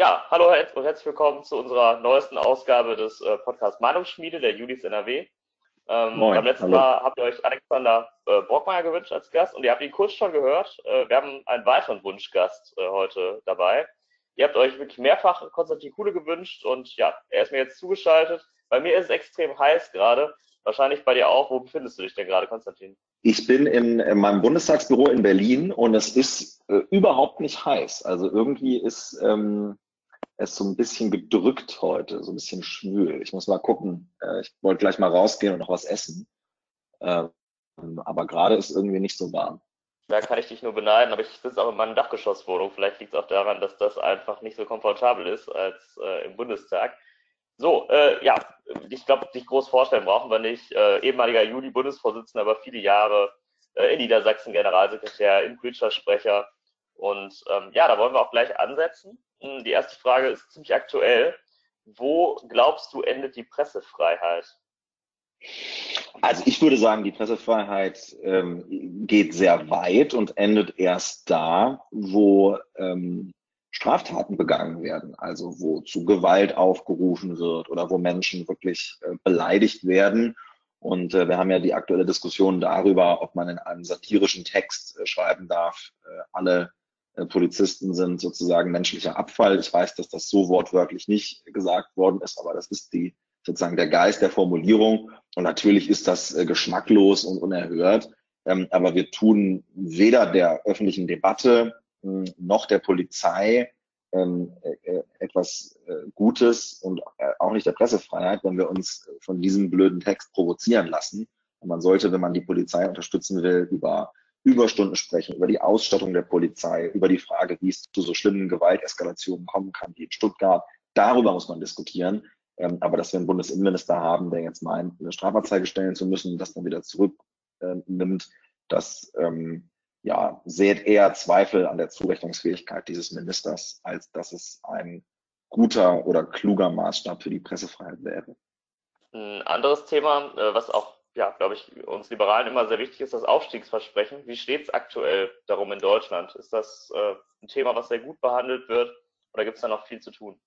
ja, hallo und herzlich willkommen zu unserer neuesten Ausgabe des äh, Podcasts Meinungsschmiede der Julis NRW. Ähm, Moin, beim letzten hallo. Mal habt ihr euch Alexander äh, Brockmeier gewünscht als Gast und ihr habt ihn kurz schon gehört. Äh, wir haben einen weiteren Wunschgast äh, heute dabei. Ihr habt euch wirklich mehrfach Konstantin Kuhle gewünscht und ja, er ist mir jetzt zugeschaltet. Bei mir ist es extrem heiß gerade. Wahrscheinlich bei dir auch. Wo befindest du dich denn gerade, Konstantin? Ich bin in, in meinem Bundestagsbüro in Berlin und es ist äh, überhaupt nicht heiß. Also irgendwie ist ähm, es so ein bisschen gedrückt heute, so ein bisschen schwül. Ich muss mal gucken. Äh, ich wollte gleich mal rausgehen und noch was essen. Äh, aber gerade ist irgendwie nicht so warm. Da kann ich dich nur beneiden, aber ich sitze auch in meiner Dachgeschosswohnung. Vielleicht liegt es auch daran, dass das einfach nicht so komfortabel ist als äh, im Bundestag. So, äh, ja, ich glaube, dich groß vorstellen brauchen wir nicht. Äh, ehemaliger Juli-Bundesvorsitzender, aber viele Jahre äh, in Niedersachsen Generalsekretär, Impreacher-Sprecher. Und ähm, ja, da wollen wir auch gleich ansetzen. Hm, die erste Frage ist ziemlich aktuell. Wo glaubst du, endet die Pressefreiheit? Also ich würde sagen, die Pressefreiheit ähm, geht sehr weit und endet erst da, wo ähm, Straftaten begangen werden, also wo zu Gewalt aufgerufen wird oder wo Menschen wirklich äh, beleidigt werden. Und äh, wir haben ja die aktuelle Diskussion darüber, ob man in einem satirischen Text äh, schreiben darf, äh, alle Polizisten sind sozusagen menschlicher Abfall. Ich weiß, dass das so wortwörtlich nicht gesagt worden ist, aber das ist die sozusagen der Geist der Formulierung. Und natürlich ist das äh, geschmacklos und unerhört. Ähm, aber wir tun weder der öffentlichen Debatte noch der Polizei ähm, äh, äh, etwas äh, Gutes und äh, auch nicht der Pressefreiheit, wenn wir uns von diesem blöden Text provozieren lassen. Und man sollte, wenn man die Polizei unterstützen will, über Überstunden sprechen, über die Ausstattung der Polizei, über die Frage, wie es zu so schlimmen Gewalteskalationen kommen kann, wie in Stuttgart. Darüber muss man diskutieren. Ähm, aber dass wir einen Bundesinnenminister haben, der jetzt meint, eine Strafanzeige stellen zu müssen, das dann wieder zurücknimmt, äh, das ähm, ja, seht eher Zweifel an der Zurechnungsfähigkeit dieses Ministers, als dass es ein guter oder kluger Maßstab für die Pressefreiheit wäre. Ein anderes Thema, äh, was auch, ja, glaube ich, uns Liberalen immer sehr wichtig ist, das Aufstiegsversprechen. Wie steht es aktuell darum in Deutschland? Ist das äh, ein Thema, was sehr gut behandelt wird oder gibt es da noch viel zu tun?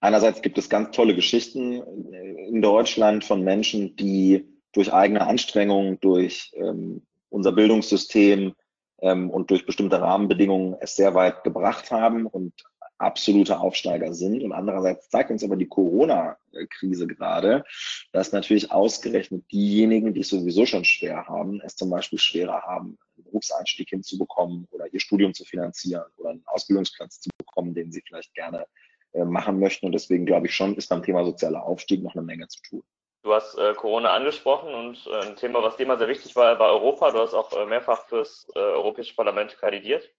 Einerseits gibt es ganz tolle Geschichten in Deutschland von Menschen, die durch eigene Anstrengungen, durch ähm, unser Bildungssystem ähm, und durch bestimmte Rahmenbedingungen es sehr weit gebracht haben und absolute Aufsteiger sind. Und andererseits zeigt uns aber die Corona-Krise gerade, dass natürlich ausgerechnet diejenigen, die es sowieso schon schwer haben, es zum Beispiel schwerer haben, einen Berufseinstieg hinzubekommen oder ihr Studium zu finanzieren oder einen Ausbildungsplatz zu bekommen, den sie vielleicht gerne äh, machen möchten. Und deswegen glaube ich schon, ist beim Thema sozialer Aufstieg noch eine Menge zu tun. Du hast äh, Corona angesprochen und äh, ein Thema, was dir immer sehr wichtig war, war Europa. Du hast auch äh, mehrfach fürs äh, Europäische Parlament kandidiert.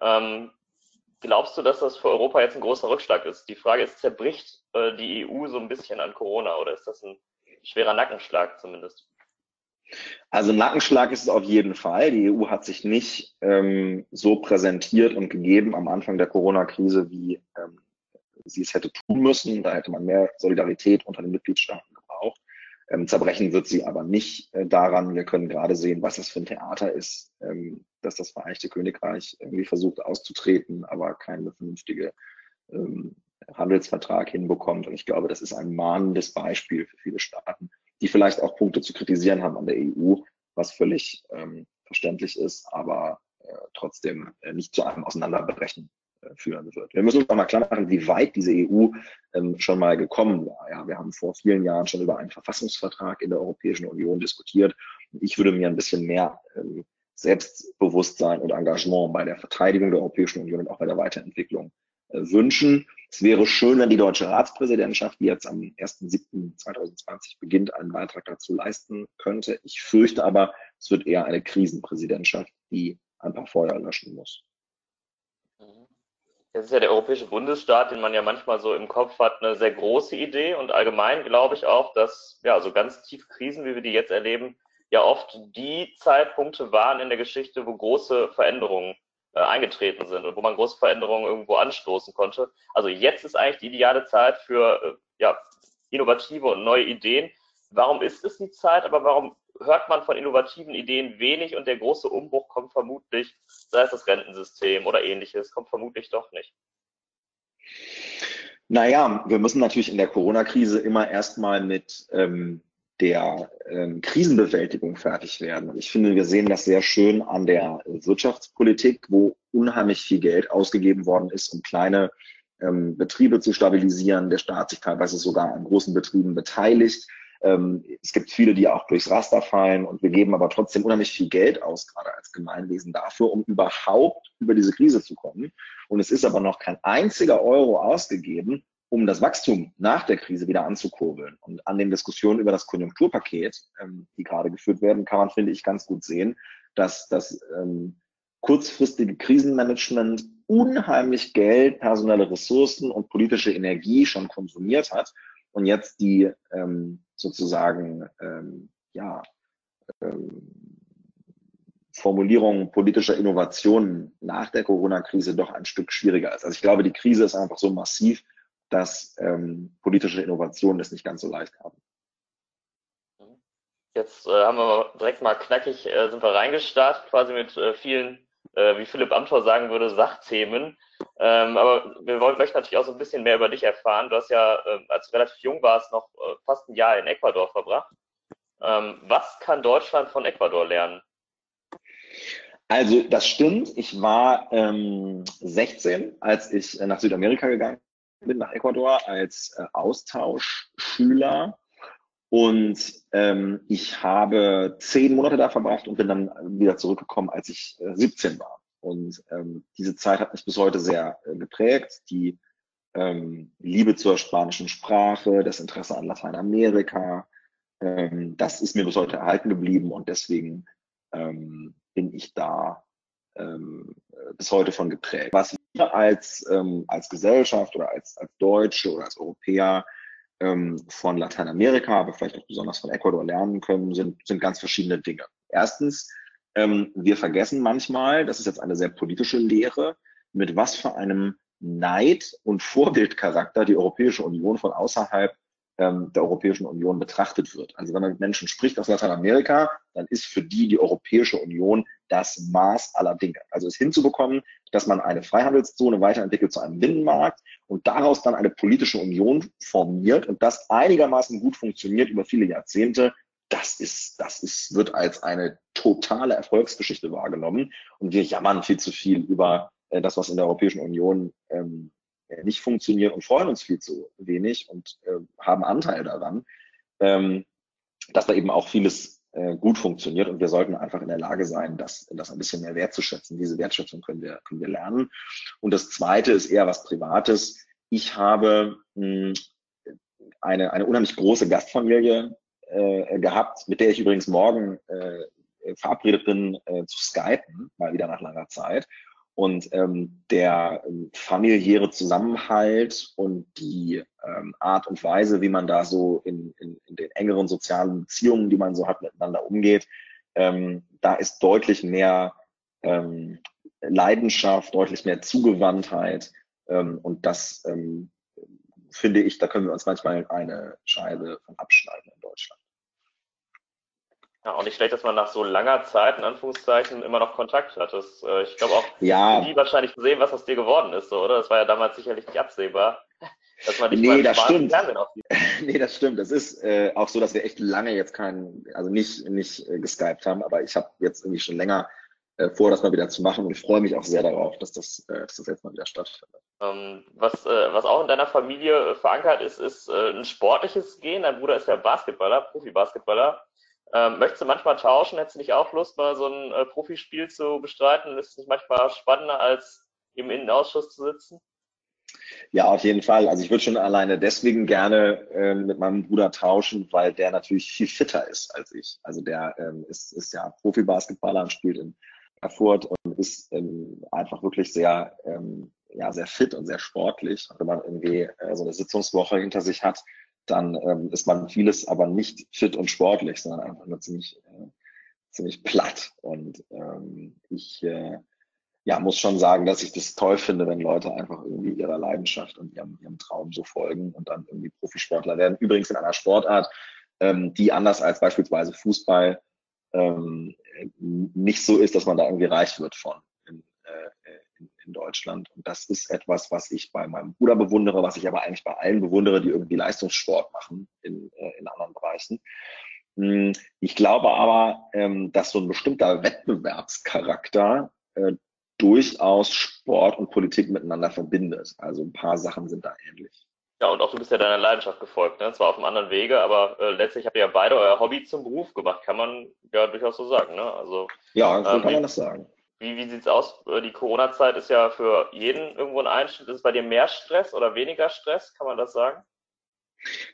Ähm, glaubst du, dass das für Europa jetzt ein großer Rückschlag ist? Die Frage ist, zerbricht äh, die EU so ein bisschen an Corona oder ist das ein schwerer Nackenschlag zumindest? Also Nackenschlag ist es auf jeden Fall. Die EU hat sich nicht ähm, so präsentiert und gegeben am Anfang der Corona-Krise, wie ähm, sie es hätte tun müssen. Da hätte man mehr Solidarität unter den Mitgliedstaaten ähm, zerbrechen wird sie aber nicht äh, daran. Wir können gerade sehen, was das für ein Theater ist, ähm, dass das Vereinigte Königreich irgendwie versucht auszutreten, aber keinen vernünftigen ähm, Handelsvertrag hinbekommt. Und ich glaube, das ist ein mahnendes Beispiel für viele Staaten, die vielleicht auch Punkte zu kritisieren haben an der EU, was völlig ähm, verständlich ist, aber äh, trotzdem äh, nicht zu einem Auseinanderbrechen führen wird. Wir müssen uns auch mal klar machen, wie weit diese EU ähm, schon mal gekommen war. Ja, wir haben vor vielen Jahren schon über einen Verfassungsvertrag in der Europäischen Union diskutiert. Ich würde mir ein bisschen mehr ähm, Selbstbewusstsein und Engagement bei der Verteidigung der Europäischen Union und auch bei der Weiterentwicklung äh, wünschen. Es wäre schön, wenn die deutsche Ratspräsidentschaft, die jetzt am 1.7.2020 beginnt, einen Beitrag dazu leisten könnte. Ich fürchte aber, es wird eher eine Krisenpräsidentschaft, die ein paar Feuer löschen muss. Es ist ja der europäische Bundesstaat, den man ja manchmal so im Kopf hat, eine sehr große Idee. Und allgemein glaube ich auch, dass ja so ganz tiefe Krisen, wie wir die jetzt erleben, ja oft die Zeitpunkte waren in der Geschichte, wo große Veränderungen äh, eingetreten sind und wo man große Veränderungen irgendwo anstoßen konnte. Also jetzt ist eigentlich die ideale Zeit für äh, ja, innovative und neue Ideen. Warum ist es die Zeit, aber warum hört man von innovativen Ideen wenig und der große Umbruch kommt vermutlich, sei es das Rentensystem oder ähnliches, kommt vermutlich doch nicht. Naja, wir müssen natürlich in der Corona-Krise immer erstmal mit ähm, der ähm, Krisenbewältigung fertig werden. Und ich finde, wir sehen das sehr schön an der Wirtschaftspolitik, wo unheimlich viel Geld ausgegeben worden ist, um kleine ähm, Betriebe zu stabilisieren. Der Staat sich teilweise sogar an großen Betrieben beteiligt. Ähm, es gibt viele, die auch durchs Raster fallen und wir geben aber trotzdem unheimlich viel Geld aus, gerade als Gemeinwesen dafür, um überhaupt über diese Krise zu kommen. Und es ist aber noch kein einziger Euro ausgegeben, um das Wachstum nach der Krise wieder anzukurbeln. Und an den Diskussionen über das Konjunkturpaket, ähm, die gerade geführt werden, kann man, finde ich, ganz gut sehen, dass das ähm, kurzfristige Krisenmanagement unheimlich Geld, personelle Ressourcen und politische Energie schon konsumiert hat und jetzt die ähm, sozusagen ähm, ja, ähm, Formulierung politischer Innovationen nach der Corona-Krise doch ein Stück schwieriger ist. Also ich glaube, die Krise ist einfach so massiv, dass ähm, politische Innovationen es nicht ganz so leicht haben. Jetzt äh, haben wir direkt mal knackig, äh, sind wir reingestartet, quasi mit äh, vielen, äh, wie Philipp Amthor sagen würde, Sachthemen. Ähm, aber wir wollen, möchten natürlich auch so ein bisschen mehr über dich erfahren. Du hast ja, äh, als du relativ jung warst, noch äh, fast ein Jahr in Ecuador verbracht. Ähm, was kann Deutschland von Ecuador lernen? Also das stimmt. Ich war ähm, 16, als ich nach Südamerika gegangen bin, nach Ecuador als äh, Austauschschüler. Und ähm, ich habe zehn Monate da verbracht und bin dann wieder zurückgekommen, als ich äh, 17 war. Und ähm, diese Zeit hat mich bis heute sehr äh, geprägt. Die ähm, Liebe zur spanischen Sprache, das Interesse an Lateinamerika, ähm, das ist mir bis heute erhalten geblieben und deswegen ähm, bin ich da ähm, bis heute von geprägt. Was wir als, ähm, als Gesellschaft oder als, als Deutsche oder als Europäer ähm, von Lateinamerika, aber vielleicht auch besonders von Ecuador lernen können, sind, sind ganz verschiedene Dinge. Erstens, ähm, wir vergessen manchmal, das ist jetzt eine sehr politische Lehre, mit was für einem Neid und Vorbildcharakter die Europäische Union von außerhalb ähm, der Europäischen Union betrachtet wird. Also wenn man mit Menschen spricht aus Lateinamerika, dann ist für die die Europäische Union das Maß aller Dinge. Also es hinzubekommen, dass man eine Freihandelszone weiterentwickelt zu einem Binnenmarkt und daraus dann eine politische Union formiert und das einigermaßen gut funktioniert über viele Jahrzehnte, das ist, das ist, wird als eine totale Erfolgsgeschichte wahrgenommen. Und wir jammern viel zu viel über äh, das, was in der Europäischen Union ähm, äh, nicht funktioniert und freuen uns viel zu wenig und äh, haben Anteil daran, ähm, dass da eben auch vieles äh, gut funktioniert und wir sollten einfach in der Lage sein, das, das ein bisschen mehr wertzuschätzen. Diese Wertschätzung können wir, können wir lernen. Und das Zweite ist eher was Privates. Ich habe mh, hm, eine, eine unheimlich große Gastfamilie äh, gehabt, mit der ich übrigens morgen äh, verabredet bin äh, zu skypen, mal wieder nach langer Zeit. Und ähm, der ähm, familiäre Zusammenhalt und die ähm, Art und Weise, wie man da so in, in, in, den engeren sozialen Beziehungen, die man so hat, miteinander umgeht, ähm, da ist deutlich mehr ähm, Leidenschaft, deutlich mehr Zugewandtheit. Ähm, und das finde ich, da können wir uns manchmal eine Scheibe von abschneiden in Deutschland. Ja, auch nicht schlecht, dass man nach so langer Zeit, in Anführungszeichen, immer noch Kontakt hat. Das, äh, ich glaube auch, ja. die wahrscheinlich sehen, was aus dir geworden ist, so, oder? Das war ja damals sicherlich nicht absehbar. Dass man dich nee, das stimmt. nee, das stimmt. Das ist äh, auch so, dass wir echt lange jetzt keinen, also nicht, nicht äh, geskypt haben, aber ich habe jetzt irgendwie schon länger äh, vor, das mal wieder zu machen und ich freue mich auch sehr darauf, dass das, äh, dass das jetzt mal wieder stattfindet. Ähm, was, äh, was auch in deiner Familie verankert ist, ist ein sportliches Gehen. Dein Bruder ist ja Basketballer, Profi-Basketballer. Ähm, möchtest du manchmal tauschen? Hättest du nicht auch Lust, mal so ein äh, Profispiel zu bestreiten? Ist es nicht manchmal spannender, als im Innenausschuss zu sitzen? Ja, auf jeden Fall. Also ich würde schon alleine deswegen gerne äh, mit meinem Bruder tauschen, weil der natürlich viel fitter ist als ich. Also der ähm, ist, ist ja Profi-Basketballer und spielt in Erfurt und ist ähm, einfach wirklich sehr, ähm, ja, sehr fit und sehr sportlich. Und wenn man irgendwie äh, so eine Sitzungswoche hinter sich hat, dann ähm, ist man vieles aber nicht fit und sportlich, sondern einfach nur ziemlich, äh, ziemlich platt. Und ähm, ich äh, ja, muss schon sagen, dass ich das toll finde, wenn Leute einfach irgendwie ihrer Leidenschaft und ihrem, ihrem Traum so folgen und dann irgendwie Profisportler werden. Übrigens in einer Sportart, ähm, die anders als beispielsweise Fußball ähm, nicht so ist, dass man da irgendwie reich wird von in, äh, in, in Deutschland. Und das ist etwas, was ich bei meinem Bruder bewundere, was ich aber eigentlich bei allen bewundere, die irgendwie Leistungssport machen in, äh, in anderen Bereichen. Hm, ich glaube aber, ähm, dass so ein bestimmter Wettbewerbscharakter äh, durchaus Sport und Politik miteinander verbindet. Also ein paar Sachen sind da ähnlich. Ja, und auch du bist ja deiner Leidenschaft gefolgt, ne? zwar auf einem anderen Wege, aber äh, letztlich habt ihr ja beide euer Hobby zum Beruf gemacht, kann man ja durchaus so sagen. Ne? Also, ja, so ähm, kann man das sagen. Wie, wie sieht's aus? Äh, die Corona-Zeit ist ja für jeden irgendwo ein Einschnitt. Ist es bei dir mehr Stress oder weniger Stress? Kann man das sagen?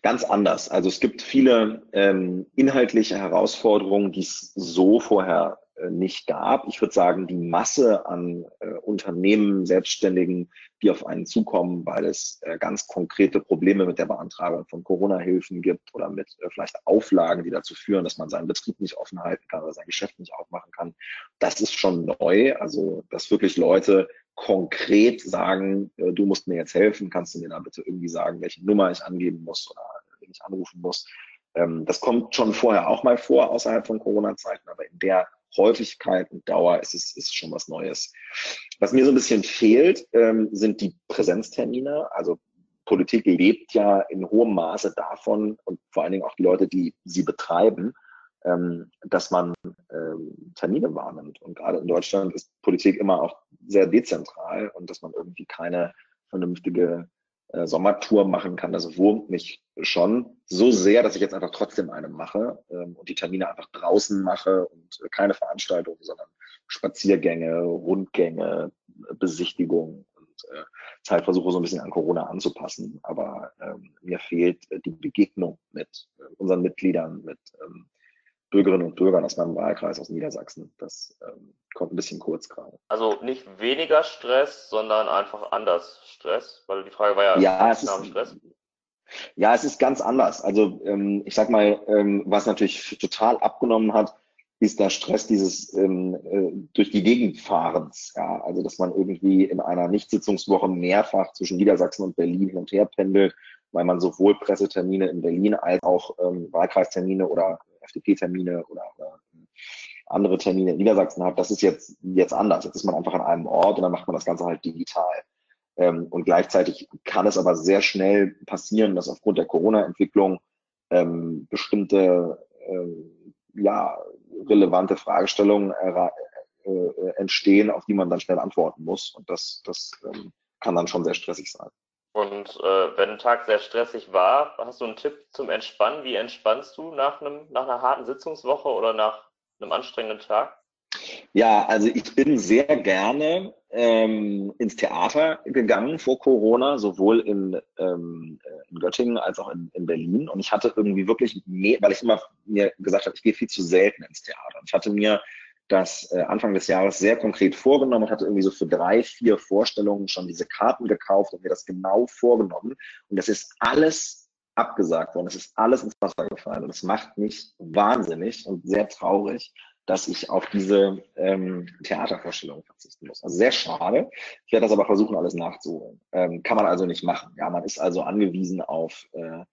Ganz anders. Also es gibt viele ähm, inhaltliche Herausforderungen, die es so vorher nicht gab. Ich würde sagen, die Masse an äh, Unternehmen, Selbstständigen, die auf einen zukommen, weil es äh, ganz konkrete Probleme mit der Beantragung von Corona-Hilfen gibt oder mit äh, vielleicht Auflagen, die dazu führen, dass man seinen Betrieb nicht offen halten kann oder sein Geschäft nicht aufmachen kann. Das ist schon neu. Also, dass wirklich Leute konkret sagen, äh, du musst mir jetzt helfen, kannst du mir da bitte irgendwie sagen, welche Nummer ich angeben muss oder wen ich anrufen muss. Ähm, das kommt schon vorher auch mal vor, außerhalb von Corona-Zeiten, aber in der Häufigkeit und Dauer ist es ist schon was Neues. Was mir so ein bisschen fehlt, ähm, sind die Präsenztermine. Also Politik lebt ja in hohem Maße davon und vor allen Dingen auch die Leute, die sie betreiben, ähm, dass man Termine wahrnimmt. Und gerade in Deutschland ist Politik immer auch sehr dezentral und dass man irgendwie keine vernünftige äh, Sommertour machen kann. Das wurmt mich schon so sehr, dass ich jetzt einfach trotzdem eine mache ähm, und die Termine einfach draußen mache und äh, keine Veranstaltungen, sondern Spaziergänge, Rundgänge, Besichtigungen und äh, Zeit versuche so ein bisschen an Corona anzupassen. Aber ähm, mir fehlt äh, die Begegnung mit äh, unseren Mitgliedern, mit ähm, Bürgerinnen und Bürgern aus meinem Wahlkreis aus Niedersachsen. Das ähm, kommt ein bisschen kurz gerade. Also nicht weniger Stress, sondern einfach anders Stress, weil die Frage war ja, ja es ist, Stress. Ja, es ist ganz anders. Also ähm, ich sag mal, ähm, was natürlich total abgenommen hat, ist der Stress dieses ähm, äh, durch die Gegend fahrens. Ja, also dass man irgendwie in einer Nichtsitzungswoche mehrfach zwischen Niedersachsen und Berlin hin und her pendelt, weil man sowohl Pressetermine in Berlin als auch ähm, Wahlkreistermine oder FDP-Termine oder, oder andere Termine in Niedersachsen hat, das ist jetzt, jetzt anders. Jetzt ist man einfach an einem Ort und dann macht man das Ganze halt digital. Ähm, und gleichzeitig kann es aber sehr schnell passieren, dass aufgrund der Corona-Entwicklung ähm, bestimmte ähm, ja, relevante Fragestellungen äh, äh, entstehen, auf die man dann schnell antworten muss. Und das, das ähm, kann dann schon sehr stressig sein. Und äh, wenn ein Tag sehr stressig war, hast du einen Tipp zum Entspannen? Wie entspannst du nach, einem, nach einer harten Sitzungswoche oder nach einem anstrengenden Tag? Ja, also ich bin sehr gerne ähm, ins Theater gegangen vor Corona, sowohl in, ähm, in Göttingen als auch in, in Berlin. Und ich hatte irgendwie wirklich mehr, weil ich immer mir gesagt habe, ich gehe viel zu selten ins Theater. Ich hatte mir das äh, Anfang des Jahres sehr konkret vorgenommen und hatte irgendwie so für drei, vier Vorstellungen schon diese Karten gekauft und mir das genau vorgenommen. Und das ist alles abgesagt worden. Es ist alles ins Wasser gefallen. Und es macht mich wahnsinnig und sehr traurig, dass ich auf diese ähm, Theatervorstellung verzichten muss. Also sehr schade. Ich werde das aber versuchen, alles nachzuholen. Ähm, kann man also nicht machen. Ja, man ist also angewiesen auf äh,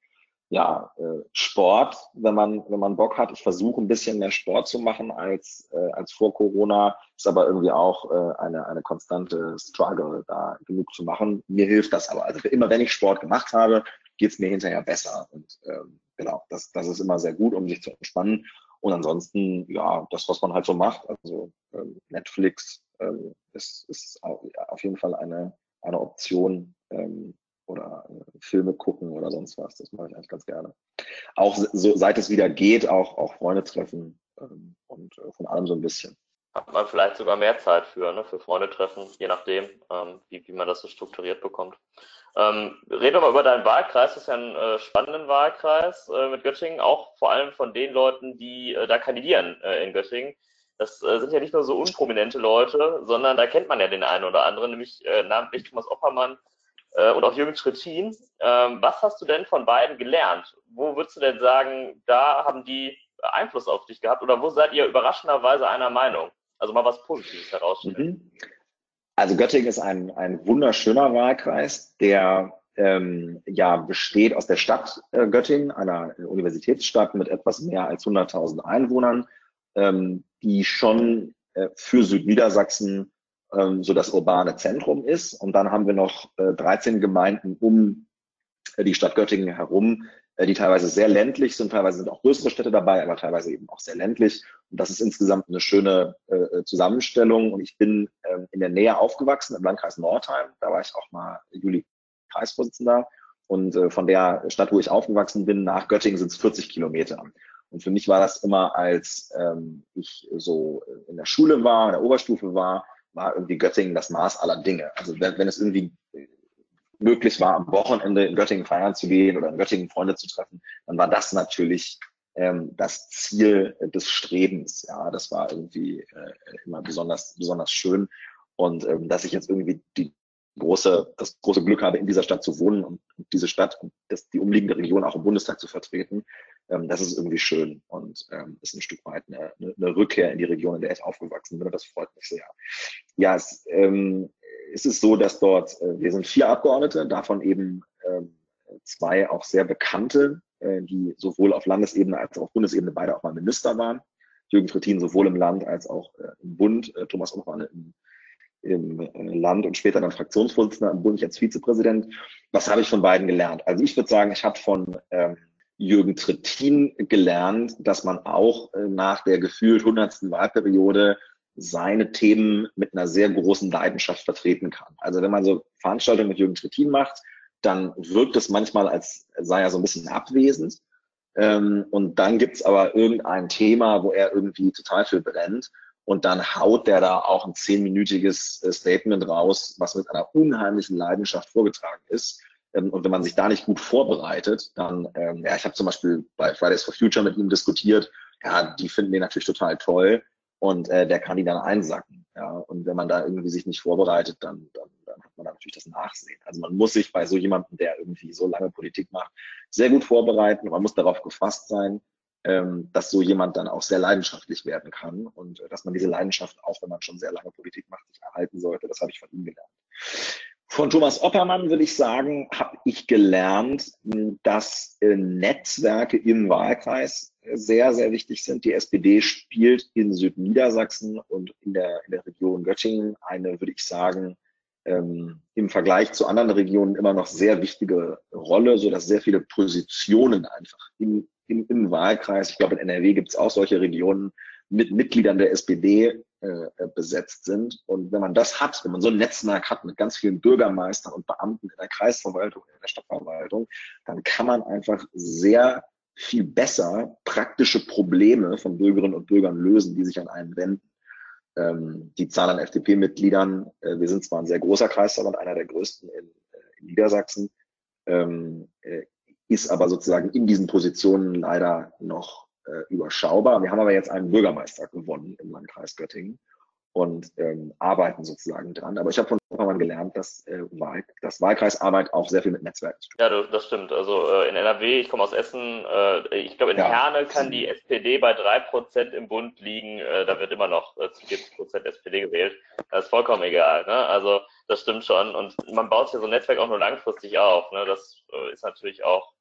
ja, äh, Sport, wenn man, wenn man Bock hat. Ich versuche ein bisschen mehr Sport zu machen als, äh, als vor Corona. Ist aber irgendwie auch äh, eine, eine konstante Struggle, da genug zu machen. Mir hilft das aber. Also immer wenn ich Sport gemacht habe, geht's mir hinterher besser. Und ähm, genau, das, das ist immer sehr gut, um sich zu entspannen. Und ansonsten, ja, das, was man halt so macht, also ähm, Netflix ähm, ist, ist auf jeden Fall eine, eine Option, ähm, oder äh, Filme gucken oder sonst was. Das mache ich eigentlich ganz gerne. Auch so, seit es wieder geht, auch, auch Freunde treffen ähm, und äh, von allem so ein bisschen. Hat man vielleicht sogar mehr Zeit für, ne, für Freunde treffen, je nachdem, ähm, wie, wie man das so strukturiert bekommt. Ähm, reden wir mal über deinen Wahlkreis. Das ist ja ein äh, spannender Wahlkreis äh, mit Göttingen, auch vor allem von den Leuten, die äh, da kandidieren äh, in Göttingen. Das äh, sind ja nicht nur so unprominente Leute, sondern da kennt man ja den einen oder anderen, nämlich äh, namentlich Thomas Oppermann, und auch Jürgen Trittin. Ähm, was hast du denn von beiden gelernt? Wo würdest du denn sagen, da haben die Einfluss auf dich gehabt oder wo seid ihr überraschenderweise einer Meinung? Also mal was Positives herausstellen. Mhm. Also Göttingen ist ein, ein wunderschöner Wahlkreis, der ähm, ja besteht aus der Stadt äh, Göttingen, einer Universitätsstadt mit etwas mehr als 100.000 Einwohnern, ähm, die schon äh, für Südniedersachsen ähm, so das urbane Zentrum ist. Und dann haben wir noch äh, 13 Gemeinden um äh, die Stadt Göttingen herum, äh, die teilweise sehr ländlich sind, teilweise sind auch größere Städte dabei, aber teilweise eben auch sehr ländlich. Und das ist insgesamt eine schöne äh, äh Zusammenstellung. Und ich bin ähm, in der Nähe aufgewachsen, im Landkreis Nordheim. Da war ich auch mal Juli Kreisvorsitzender. Und äh, von der Stadt, wo ich aufgewachsen bin, nach Göttingen sind es 40 Kilometer. Und für mich war das immer, als ähm, ich so in der Schule war, in der Oberstufe war, war irgendwie Göttingen das Maß aller Dinge. Also wenn, wenn es irgendwie möglich war, am Wochenende in Göttingen feiern zu gehen oder in Göttingen Freunde zu treffen, dann war das natürlich ähm, das Ziel des Strebens. Ja, das war irgendwie äh, immer besonders, besonders schön. Und ähm, dass ich jetzt irgendwie die große, das große Glück habe, in dieser Stadt zu wohnen und diese Stadt und das, die umliegende Region auch im Bundestag zu vertreten, ähm, das ist irgendwie schön und ähm, ist ein Stück weit eine, eine, Rückkehr in die Region, in der ich aufgewachsen bin und das freut mich sehr. Ja, es, ähm, es ist so, dass dort, äh, wir sind vier Abgeordnete, davon eben ähm, zwei auch sehr bekannte, äh, die sowohl auf Landesebene als auch auf Bundesebene beide auch mal Minister waren. Jürgen Trittin sowohl im Land als auch äh, im Bund, äh, Thomas Umrane im im äh, Land und später dann Fraktionsvorsitzender im Bund, als Vizepräsident. Was habe ich von beiden gelernt? Also ich würde sagen, ich habe von ähm, Jürgen Trittin gelernt, dass man auch äh, nach der gefühlt hundertsten Wahlperiode seine Themen mit einer sehr großen Leidenschaft vertreten kann. Also wenn man so Veranstaltungen mit Jürgen Trittin macht, dann wirkt es manchmal, als sei er so ein bisschen abwesend. Ähm, und dann gibt's aber irgendein Thema, wo er irgendwie total viel brennt. Und dann haut der da auch ein zehnminütiges äh, Statement raus, was mit einer unheimlichen Leidenschaft vorgetragen ist. Ähm, und wenn man sich da nicht gut vorbereitet, dann, ähm, ja, ich habe zum Beispiel bei Fridays for Future mit ihm diskutiert, ja, die finden den natürlich total toll und äh, der kann die dann einsacken. Ja, und wenn man da irgendwie sich nicht vorbereitet, dann, dann, dann hat man da natürlich das Nachsehen. Also man muss sich bei so jemandem, der irgendwie so lange Politik macht, sehr gut vorbereiten. Man muss darauf gefasst sein, ähm, dass so jemand dann auch sehr leidenschaftlich werden kann und äh, dass man diese Leidenschaft, auch wenn man schon sehr lange Politik macht, sich erhalten sollte. Das habe ich von ihm gelernt. Von Thomas Oppermann würde ich sagen, habe ich gelernt, dass äh, Netzwerke im Wahlkreis sehr, sehr wichtig sind. Die SPD spielt in Südniedersachsen und in der, in der Region Göttingen eine, würde ich sagen, ähm, im Vergleich zu anderen Regionen immer noch sehr wichtige Rolle, so dass sehr viele Positionen einfach im im, im Wahlkreis, ich glaube in NRW gibt es auch solche Regionen, mit Mitgliedern der SPD äh, äh, besetzt sind. Und wenn man das hat, wenn man so ein Netzwerk hat mit ganz vielen Bürgermeistern und Beamten in der Kreisverwaltung, in der Stadtverwaltung, dann kann man einfach sehr viel besser praktische Probleme von Bürgerinnen und Bürgern lösen, die sich an einen wenden. Ähm, die Zahl an FDP-Mitgliedern, äh, wir sind zwar ein sehr großer Kreisverband, einer der größten in, äh, in Niedersachsen, ähm, äh, ist aber sozusagen in diesen Positionen leider noch äh, überschaubar. Wir haben aber jetzt einen Bürgermeister gewonnen im Landkreis Göttingen und ähm, arbeiten sozusagen dran. Aber ich habe von Oppermann gelernt, dass, äh, Wahl, dass Wahlkreisarbeit auch sehr viel mit Netzwerken zu tun hat. Ja, das stimmt. Also äh, in NRW, ich komme aus Essen, äh, ich glaube in ja. Herne kann die SPD bei drei Prozent im Bund liegen. Äh, da wird immer noch äh, zu 40 Prozent SPD gewählt. Das ist vollkommen egal. Ne? Also das stimmt schon. Und man baut sich so ein Netzwerk auch nur langfristig auf. Ne? Das äh, ist natürlich auch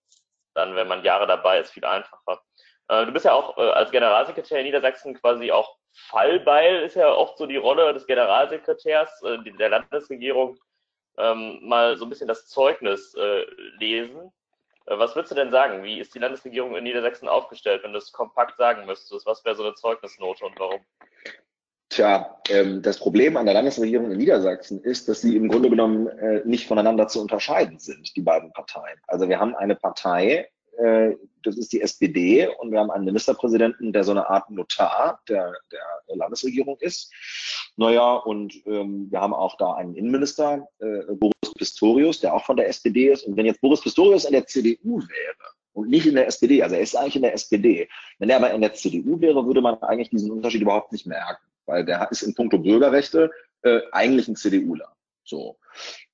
dann, wenn man Jahre dabei ist, viel einfacher. Äh, du bist ja auch äh, als Generalsekretär in Niedersachsen quasi auch Fallbeil, ist ja oft so die Rolle des Generalsekretärs äh, der Landesregierung, ähm, mal so ein bisschen das Zeugnis lesen. Was würdest du denn sagen? Wie ist die Landesregierung in Niedersachsen aufgestellt, wenn du es kompakt sagen müsstest? Was wäre so eine Zeugnisnote und warum? Tja, ähm, das Problem an der Landesregierung in Niedersachsen ist, dass sie im Grunde genommen nicht voneinander zu unterscheiden sind, die beiden Parteien. Also wir haben eine Partei, äh, das ist die SPD, und wir haben einen Ministerpräsidenten, der so eine Art Notar der, der Landesregierung ist. Naja, und ähm, wir haben auch da einen Innenminister, äh, Boris Pistorius, der auch von der SPD ist. Und wenn jetzt Boris Pistorius in der CDU wäre, und nicht in der SPD. Also er ist eigentlich in der SPD. Wenn er aber in der CDU wäre, würde man eigentlich diesen Unterschied überhaupt nicht merken weil der ist in puncto Bürgerrechte äh, eigentlich ein CDUler. So.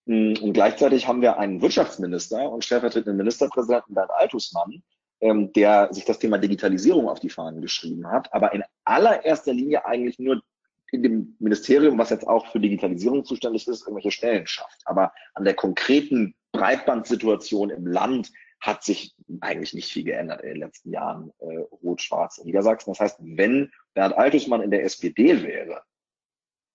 Mm, und gleichzeitig haben wir einen Wirtschaftsminister und stellvertretenden Ministerpräsidenten Bernd Altusmann, ähm, der sich das Thema Digitalisierung auf die Fahnen geschrieben hat, aber in allererster Linie eigentlich nur in dem Ministerium, was jetzt auch für Digitalisierung zuständig ist, irgendwelche Stellen schafft. Aber an der konkreten Breitbandsituation im Land hat sich eigentlich nicht viel geändert in den letzten Jahren, äh, rot-schwarz in Niedersachsen. Das heißt, wenn Bernd Altusmann in der SPD wäre,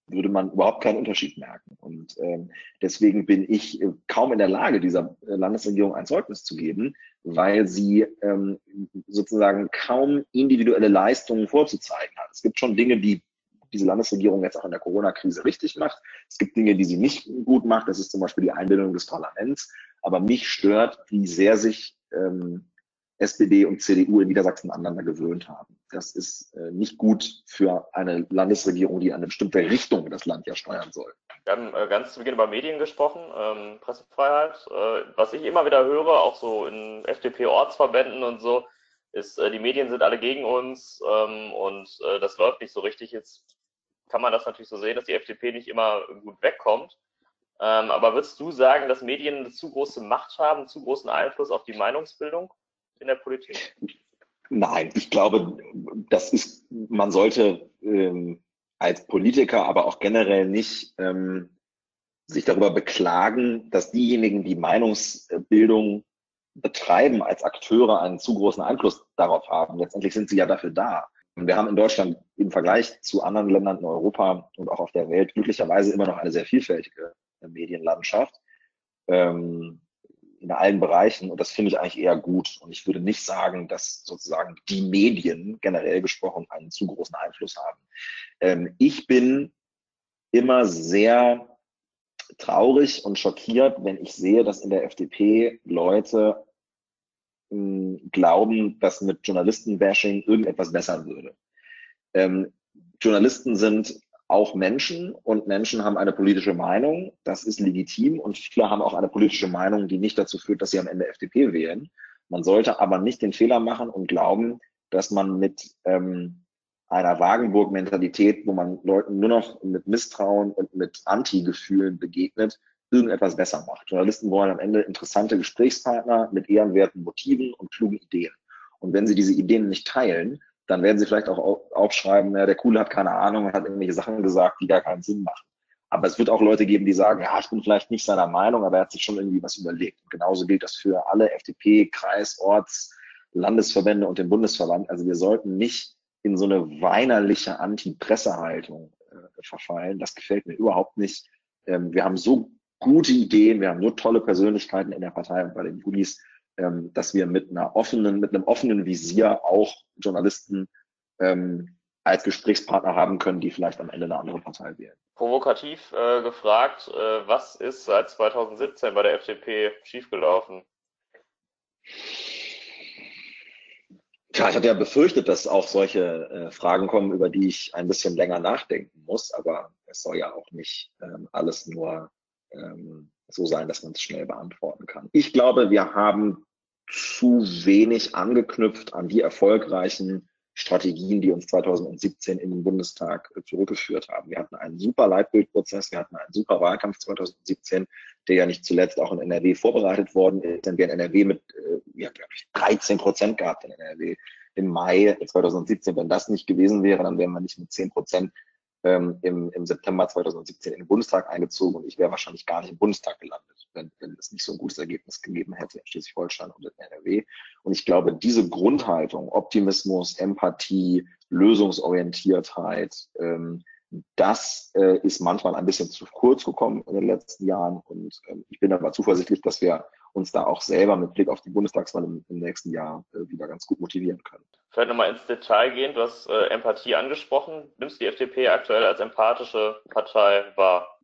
würde man überhaupt keinen Unterschied merken. Und ähm, deswegen bin ich äh, kaum in der Lage, dieser äh, Landesregierung ein Zeugnis zu geben, weil sie ähm, sozusagen kaum individuelle Leistungen vorzuzeigen hat. Es gibt schon Dinge, die diese Landesregierung jetzt auch in der Corona-Krise richtig macht. Es gibt Dinge, die sie nicht gut macht. Das ist zum Beispiel die Einbindung des Parlaments. Aber mich stört, wie sehr sich ähm, SPD und CDU in Niedersachsen aneinander gewöhnt haben. Das ist äh, nicht gut für eine Landesregierung, die eine bestimmte Richtung das Land ja steuern soll. Wir haben äh, ganz zu Beginn über Medien gesprochen, ähm, Pressefreiheit. Äh, was ich immer wieder höre, auch so in FDP-Ortsverbänden und so, ist, äh, die Medien sind alle gegen uns ähm, und äh, das läuft nicht so richtig. Jetzt kann man das natürlich so sehen, dass die FDP nicht immer gut wegkommt. Ähm, aber würdest du sagen, dass Medien eine zu große Macht haben, zu großen Einfluss auf die Meinungsbildung? In der Politik? Nein, ich glaube, das ist, man sollte ähm, als Politiker, aber auch generell nicht ähm, sich darüber beklagen, dass diejenigen, die Meinungsbildung betreiben, als Akteure einen zu großen Einfluss darauf haben. Letztendlich sind sie ja dafür da. Und wir haben in Deutschland im Vergleich zu anderen Ländern in Europa und auch auf der Welt glücklicherweise immer noch eine sehr vielfältige Medienlandschaft. Ähm, in allen Bereichen und das finde ich eigentlich eher gut. Und ich würde nicht sagen, dass sozusagen die Medien generell gesprochen einen zu großen Einfluss haben. Ähm, ich bin immer sehr traurig und schockiert, wenn ich sehe, dass in der FDP Leute hm, glauben, dass mit Journalistenbashing irgendetwas besser würde. Ähm, Journalisten sind auch Menschen und Menschen haben eine politische Meinung. Das ist legitim und viele haben auch eine politische Meinung, die nicht dazu führt, dass sie am Ende FDP wählen. Man sollte aber nicht den Fehler machen und glauben, dass man mit ähm, einer Wagenburg-Mentalität, wo man Leuten nur noch mit Misstrauen und mit Anti-Gefühlen begegnet, irgendetwas besser macht. Journalisten wollen am Ende interessante Gesprächspartner mit ehrenwerten Motiven und klugen Ideen. Und wenn sie diese Ideen nicht teilen, dann werden sie vielleicht auch aufschreiben, ja, der Coole hat keine Ahnung und hat irgendwelche Sachen gesagt, die gar keinen Sinn machen. Aber es wird auch Leute geben, die sagen, ja, ich bin vielleicht nicht seiner Meinung, aber er hat sich schon irgendwie was überlegt. Und genauso gilt das für alle FDP, Kreis, Orts, Landesverbände und den Bundesverband. Also wir sollten nicht in so eine weinerliche Anti-Pressehaltung äh, verfallen. Das gefällt mir überhaupt nicht. Ähm, wir haben so gute Ideen, wir haben so tolle Persönlichkeiten in der Partei und bei den Buddies, ähm, dass wir mit einer offenen, mit einem offenen Visier auch Journalisten ähm, als Gesprächspartner haben können, die vielleicht am Ende eine andere Partei wählen. Provokativ äh, gefragt, äh, was ist seit 2017 bei der FDP schiefgelaufen? Tja, ich hatte ja befürchtet, dass auch solche äh, Fragen kommen, über die ich ein bisschen länger nachdenken muss, aber es soll ja auch nicht ähm, alles nur ähm, so sein, dass man es schnell beantworten kann. Ich glaube, wir haben zu wenig angeknüpft an die erfolgreichen Strategien, die uns 2017 in den Bundestag äh, zurückgeführt haben. Wir hatten einen super Leitbildprozess, wir hatten einen super Wahlkampf 2017, der ja nicht zuletzt auch in NRW vorbereitet worden ist, denn wir in NRW mit, äh, ja, glaube ich, 13 Prozent gehabt in NRW im Mai 2017. Wenn das nicht gewesen wäre, dann wären wir nicht mit 10 Prozent ähm, im, im September 2017 in den Bundestag eingezogen und ich wäre wahrscheinlich gar nicht im Bundestag gelandet, wenn, wenn es nicht so ein gutes Ergebnis gegeben hätte in Schleswig-Holstein und in NRW. Und ich glaube, diese Grundhaltung, Optimismus, Empathie, Lösungsorientiertheit, ähm, das äh, ist manchmal ein bisschen zu kurz gekommen in den letzten Jahren. Und ähm, ich bin aber zuversichtlich, dass wir uns da auch selber mit Blick auf die Bundestagswahl im, im nächsten Jahr äh, wieder ganz gut motivieren können. Vielleicht nochmal ins Detail gehen. Du hast äh, Empathie angesprochen. Nimmst du die FDP aktuell als empathische Partei wahr?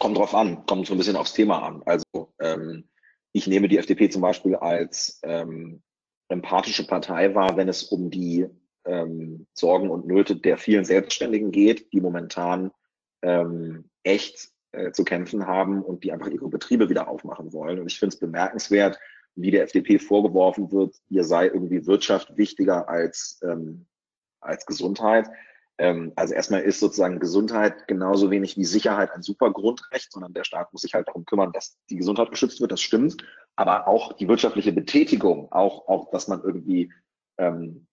Kommt drauf an, kommt so ein bisschen aufs Thema an. Also ähm, ich nehme die FDP zum Beispiel als ähm, empathische Partei wahr, wenn es um die ähm, Sorgen und Nöte der vielen Selbstständigen geht, die momentan ähm, echt äh, zu kämpfen haben und die einfach ihre Betriebe wieder aufmachen wollen. Und ich finde es bemerkenswert, wie der FDP vorgeworfen wird, ihr sei irgendwie Wirtschaft wichtiger als, ähm, als Gesundheit. Ähm, also erstmal ist sozusagen Gesundheit genauso wenig wie Sicherheit ein super Grundrecht, sondern der Staat muss sich halt darum kümmern, dass die Gesundheit geschützt wird, das stimmt. Aber auch die wirtschaftliche Betätigung, auch, auch dass man irgendwie ähm,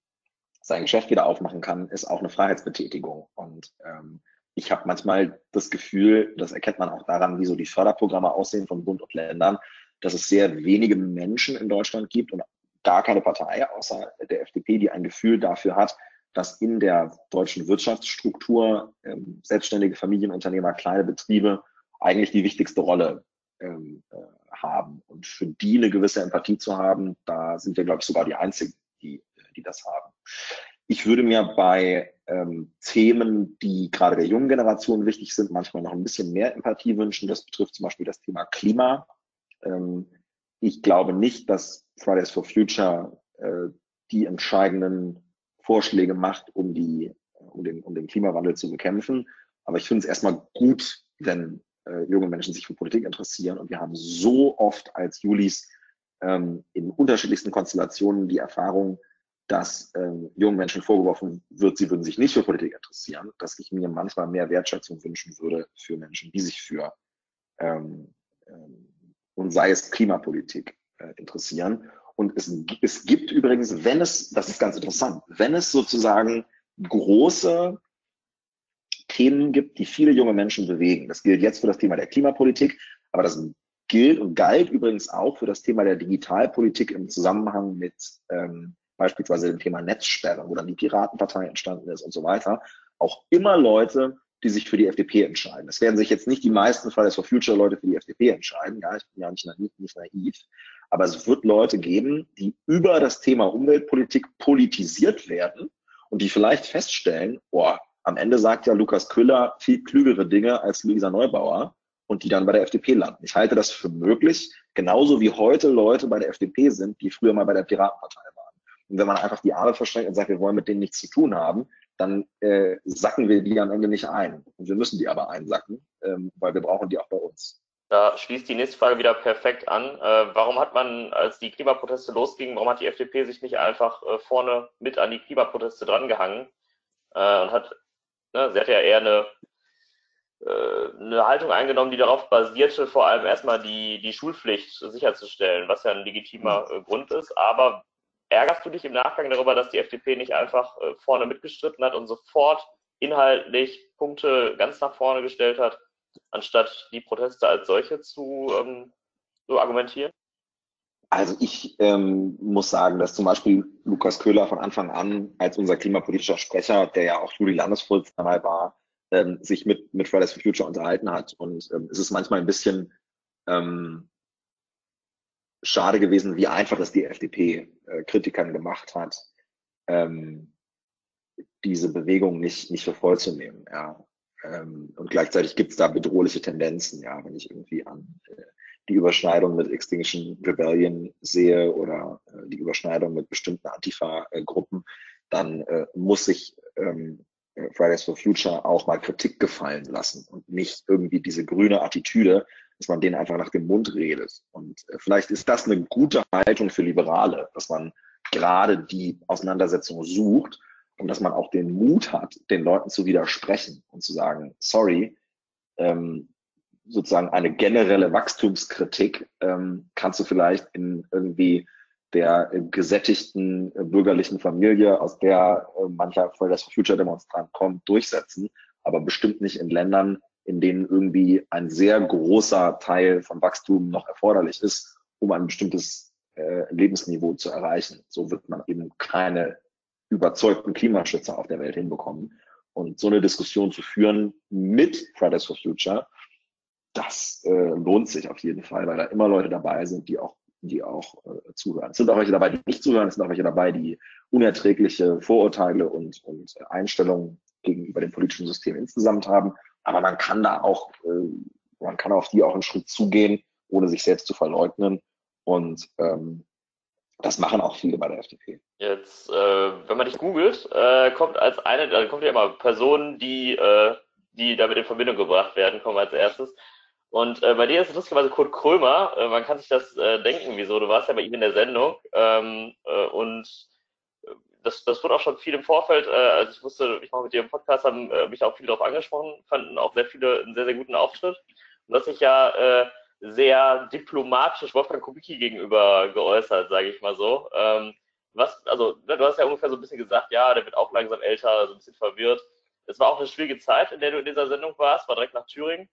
sein Geschäft wieder aufmachen kann, ist auch eine Freiheitsbetätigung. Und ähm, ich habe manchmal das Gefühl, das erkennt man auch daran, wie so die Förderprogramme aussehen von Bund und Ländern, dass es sehr wenige Menschen in Deutschland gibt und gar keine Partei außer der FDP, die ein Gefühl dafür hat, dass in der deutschen Wirtschaftsstruktur ähm, selbstständige Familienunternehmer, kleine Betriebe eigentlich die wichtigste Rolle ähm, äh, haben. Und für die eine gewisse Empathie zu haben, da sind wir, glaube ich, sogar die Einzigen, die, die das haben. Ich würde mir bei ähm, Themen, die gerade der jungen Generation wichtig sind, manchmal noch ein bisschen mehr Empathie wünschen. Das betrifft zum Beispiel das Thema Klima. Ähm, ich glaube nicht, dass Fridays for Future äh, die entscheidenden Vorschläge macht, um, die, um, den, um den Klimawandel zu bekämpfen. Aber ich finde es erstmal gut, wenn äh, junge Menschen sich für Politik interessieren. Und wir haben so oft als Julis ähm, in unterschiedlichsten Konstellationen die Erfahrung, dass ähm, jungen Menschen vorgeworfen wird, sie würden sich nicht für Politik interessieren, dass ich mir manchmal mehr Wertschätzung wünschen würde für Menschen, die sich für ähm, ähm, und sei es Klimapolitik äh, interessieren. Und es, es gibt übrigens, wenn es, das ist ganz interessant, wenn es sozusagen große Themen gibt, die viele junge Menschen bewegen. Das gilt jetzt für das Thema der Klimapolitik, aber das gilt und galt übrigens auch für das Thema der Digitalpolitik im Zusammenhang mit ähm, beispielsweise dem Thema Netzsperre, wo dann die Piratenpartei entstanden ist und so weiter. Auch immer Leute, die sich für die FDP entscheiden. Es werden sich jetzt nicht die meisten Fridays for Future Leute für die FDP entscheiden. Ja, ich bin ja nicht naiv, nicht naiv. Aber es wird Leute geben, die über das Thema Umweltpolitik politisiert werden und die vielleicht feststellen, boah, am Ende sagt ja Lukas Köhler viel klügere Dinge als Luisa Neubauer und die dann bei der FDP landen. Ich halte das für möglich, genauso wie heute Leute bei der FDP sind, die früher mal bei der Piratenpartei waren. Und wenn man einfach die Arme verschränkt und sagt, wir wollen mit denen nichts zu tun haben, dann äh, sacken wir die am Ende nicht ein. Und wir müssen die aber einsacken, ähm, weil wir brauchen die auch bei uns. Da schließt die nächste Frage wieder perfekt an. Äh, warum hat man, als die Klimaproteste losgingen, warum hat die FDP sich nicht einfach äh, vorne mit an die Klimaproteste drangehangen äh, und hat, ne, sie hat ja eher eine, äh, eine Haltung eingenommen, die darauf basierte, vor allem erstmal die, die Schulpflicht sicherzustellen, was ja ein legitimer mhm. äh, Grund ist. Aber ärgerst du dich im Nachgang darüber, dass die FDP nicht einfach äh, vorne mitgestritten hat und sofort inhaltlich Punkte ganz nach vorne gestellt hat, anstatt die Proteste als solche zu, ähm, zu argumentieren? Also ich ähm, muss sagen, dass zum Beispiel Lukas Köhler von Anfang an als unser klimapolitischer Sprecher, der ja auch Juli Landesvorsitzender war, ähm, sich mit, mit Fridays for Future unterhalten hat. Und ähm, es ist manchmal ein bisschen ähm, schade gewesen, wie einfach es die FDP äh, Kritikern gemacht hat, ähm, diese Bewegung nicht, nicht für voll zu nehmen. Ja. Ähm, und gleichzeitig gibt es da bedrohliche Tendenzen, ja, wenn ich irgendwie an äh, die Überschneidung mit Extinction Rebellion sehe oder äh, die Überschneidung mit bestimmten Antifa-Gruppen, dann äh, muss sich ähm, Fridays for Future auch mal Kritik gefallen lassen und nicht irgendwie diese grüne Attitüde, dass man denen einfach nach dem Mund redet. Und äh, vielleicht ist das eine gute Haltung für Liberale, dass man gerade die Auseinandersetzung sucht und dass man auch den Mut hat, den Leuten zu widersprechen und zu sagen, sorry, ähm, sozusagen eine generelle Wachstumskritik ähm, kannst du vielleicht in irgendwie der gesättigten äh, bürgerlichen Familie, aus der äh, mancher Fridays for Future Demonstrant kommt, durchsetzen, aber bestimmt nicht in Ländern, in denen irgendwie ein sehr großer Teil von Wachstum noch erforderlich ist, um ein bestimmtes äh, Lebensniveau zu erreichen. So wird man eben keine überzeugten Klimaschützer auf der Welt hinbekommen. Und so eine Diskussion zu führen mit Fridays for Future, das äh, lohnt sich auf jeden Fall, weil da immer Leute dabei sind, die auch, die auch äh, zuhören. Es sind auch welche dabei, die nicht zuhören, es sind auch welche dabei, die unerträgliche Vorurteile und, und Einstellungen gegenüber dem politischen System insgesamt haben. Aber man kann da auch, äh, man kann auf die auch einen Schritt zugehen, ohne sich selbst zu verleugnen. Und ähm, das machen auch viele bei der FDP. Jetzt, äh, wenn man dich googelt, äh, kommt als eine, also kommt ja immer Personen, die, äh, die damit in Verbindung gebracht werden, kommen als erstes. Und äh, bei dir ist es lustigerweise Kurt Krömer. Äh, man kann sich das denken, wieso. Du warst ja bei ihm in der Sendung. Ähm, äh, und das, das wurde auch schon viel im Vorfeld, äh, als ich wusste, ich mache mit dir einen Podcast, haben äh, mich auch viele darauf angesprochen, fanden auch sehr viele einen sehr, sehr guten Auftritt. Und dass ich ja äh, sehr diplomatisch Wolfgang Kubicki gegenüber geäußert, sage ich mal so. Ähm, was, also, ne, du hast ja ungefähr so ein bisschen gesagt, ja, der wird auch langsam älter, so ein bisschen verwirrt. Es war auch eine schwierige Zeit, in der du in dieser Sendung warst, war direkt nach Thüringen.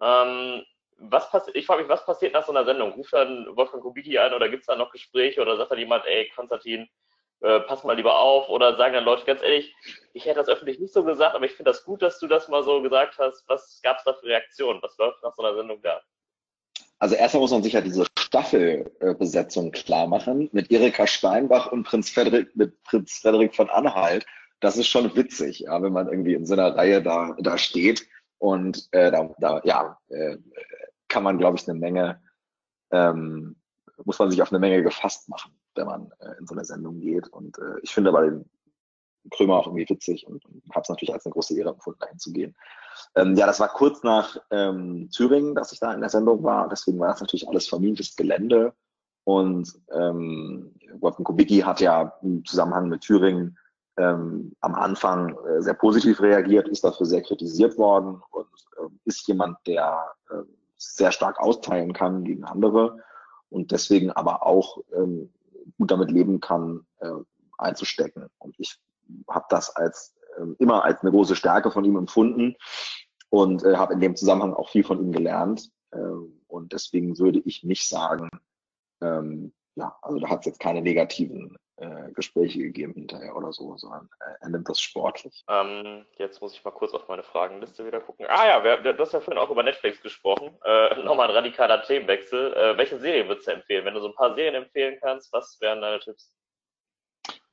Ähm, was passiert, ich frage mich, was passiert nach so einer Sendung? Ruft dann Wolfgang Kubicki an oder gibt es da noch Gespräche oder sagt dann jemand, ey, Konstantin, äh, pass mal lieber auf oder sagen dann Leute ganz ehrlich, ich hätte das öffentlich nicht so gesagt, aber ich finde das gut, dass du das mal so gesagt hast. Was gab es da für Reaktionen? Was läuft nach so einer Sendung da? Also erstmal muss man sich ja diese Staffelbesetzung klar machen mit Erika Steinbach und Prinz Frederik, mit Prinz Frederik von Anhalt. Das ist schon witzig, ja, wenn man irgendwie in so einer Reihe da, da steht. Und äh, da, da ja, äh, kann man, glaube ich, eine Menge, ähm, muss man sich auf eine Menge gefasst machen, wenn man äh, in so eine Sendung geht. Und äh, ich finde bei den Krömer auch irgendwie witzig und, und habe es natürlich als eine große Ehre empfunden, dahin zu gehen. Ähm, ja, das war kurz nach ähm, Thüringen, dass ich da in der Sendung war. Deswegen war das natürlich alles vermintes Gelände. Und ähm, Wolfgang Kubicki hat ja im Zusammenhang mit Thüringen ähm, am Anfang äh, sehr positiv reagiert, ist dafür sehr kritisiert worden und äh, ist jemand, der äh, sehr stark austeilen kann gegen andere und deswegen aber auch ähm, gut damit leben kann, äh, einzustecken. Und ich habe das als äh, immer als eine große Stärke von ihm empfunden und äh, habe in dem Zusammenhang auch viel von ihm gelernt. Äh, und deswegen würde ich nicht sagen, ähm, ja, also da hat es jetzt keine negativen äh, Gespräche gegeben hinterher oder so, sondern äh, er nimmt das sportlich. Ähm, jetzt muss ich mal kurz auf meine Fragenliste wieder gucken. Ah ja, wir, du hast ja vorhin auch über Netflix gesprochen. Äh, Nochmal ein radikaler Themenwechsel. Äh, welche Serie würdest du empfehlen? Wenn du so ein paar Serien empfehlen kannst, was wären deine Tipps?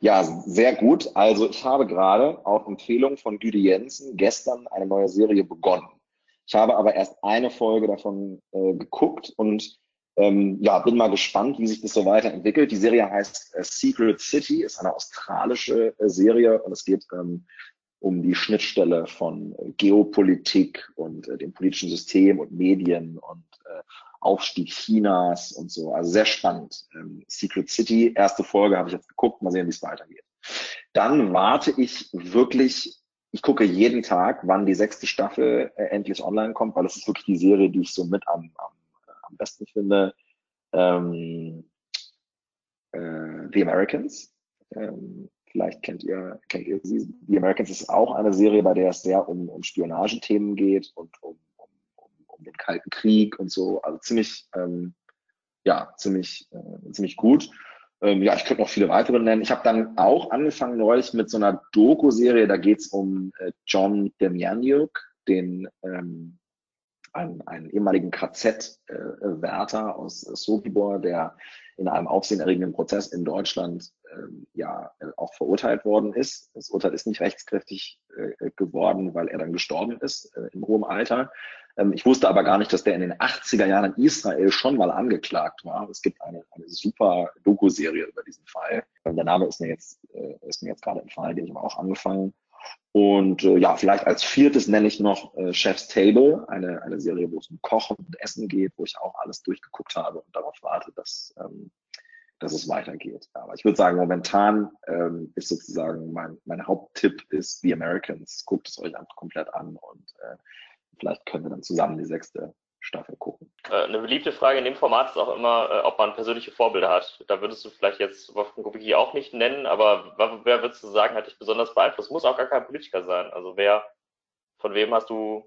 Ja, sehr gut. Also ich habe gerade auf Empfehlung von Güde Jensen gestern eine neue Serie begonnen. Ich habe aber erst eine Folge davon äh, geguckt und ähm, ja, bin mal gespannt, wie sich das so weiterentwickelt. Die Serie heißt äh, Secret City, ist eine australische äh, Serie und es geht ähm, um die Schnittstelle von äh, Geopolitik und äh, dem politischen System und Medien und äh, Aufstieg Chinas und so. Also sehr spannend. Ähm, Secret City, erste Folge habe ich jetzt geguckt, mal sehen, wie es weitergeht. Dann warte ich wirklich, ich gucke jeden Tag, wann die sechste Staffel äh, endlich online kommt, weil das ist wirklich die Serie, die ich so mit am, am, am besten finde. Ähm, äh, The Americans. Ähm, vielleicht kennt ihr, kennt ihr sie. The Americans ist auch eine Serie, bei der es sehr um, um Spionagethemen geht und um um den Kalten Krieg und so. Also ziemlich, ähm, ja, ziemlich, äh, ziemlich gut. Ähm, ja, ich könnte noch viele weitere nennen. Ich habe dann auch angefangen neulich mit so einer Doku-Serie, da geht's um äh, John Demjanjuk, den ähm, einen, einen ehemaligen KZ-Wärter aus Sobibor, der in einem aufsehenerregenden Prozess in Deutschland ähm, ja äh, auch verurteilt worden ist. Das Urteil ist nicht rechtskräftig äh, geworden, weil er dann gestorben ist äh, im hohen Alter. Ähm, ich wusste aber gar nicht, dass der in den 80er Jahren in Israel schon mal angeklagt war. Es gibt eine, eine super Doku-Serie über diesen Fall. Der Name ist mir jetzt, ist mir jetzt gerade entfallen, den ich aber auch angefangen. Und äh, ja, vielleicht als viertes nenne ich noch äh, Chef's Table, eine, eine Serie, wo es um Kochen und Essen geht, wo ich auch alles durchgeguckt habe und darauf warte, dass, ähm, dass es weitergeht. Aber ich würde sagen, momentan ähm, ist sozusagen mein, mein Haupttipp ist The Americans. Guckt es euch komplett an und äh, vielleicht können wir dann zusammen die sechste Staffel gucken. Äh, eine beliebte Frage in dem Format ist auch immer, äh, ob man persönliche Vorbilder hat. Da würdest du vielleicht jetzt Wolfgang Kubicki auch nicht nennen, aber wer würdest du sagen, hat dich besonders beeinflusst? Muss auch gar kein Politiker sein. Also wer, von wem hast du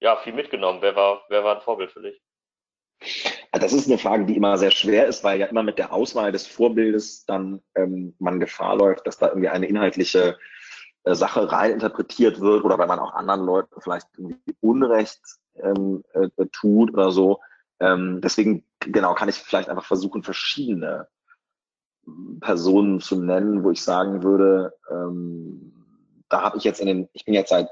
ja viel mitgenommen? Wer war, wer war ein Vorbild für dich? Das ist eine Frage, die immer sehr schwer ist, weil ja immer mit der Auswahl des Vorbildes dann ähm, man Gefahr läuft, dass da irgendwie eine inhaltliche äh, Sache reininterpretiert wird oder weil man auch anderen Leuten vielleicht irgendwie Unrecht ähm, äh, tut oder so. Ähm, deswegen, genau, kann ich vielleicht einfach versuchen, verschiedene Personen zu nennen, wo ich sagen würde, ähm, da habe ich jetzt in den, ich bin jetzt seit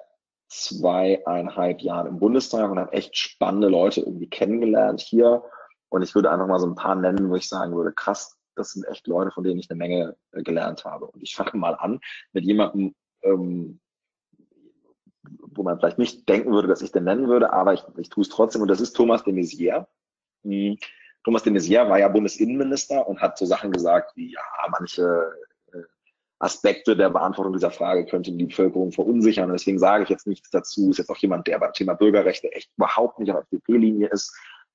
zweieinhalb Jahren im Bundestag und habe echt spannende Leute irgendwie kennengelernt hier. Und ich würde einfach mal so ein paar nennen, wo ich sagen würde, krass, das sind echt Leute, von denen ich eine Menge äh, gelernt habe. Und ich fange mal an mit jemandem, ähm, wo man vielleicht nicht denken würde, dass ich den nennen würde, aber ich, ich tue es trotzdem und das ist Thomas de Maizière. Mhm. Thomas de Maizière war ja Bundesinnenminister und hat so Sachen gesagt wie, ja, manche äh, Aspekte der Beantwortung dieser Frage könnten die Bevölkerung verunsichern. Und deswegen sage ich jetzt nichts dazu. Ist jetzt auch jemand, der beim Thema Bürgerrechte echt überhaupt nicht auf der FDP-Linie ist.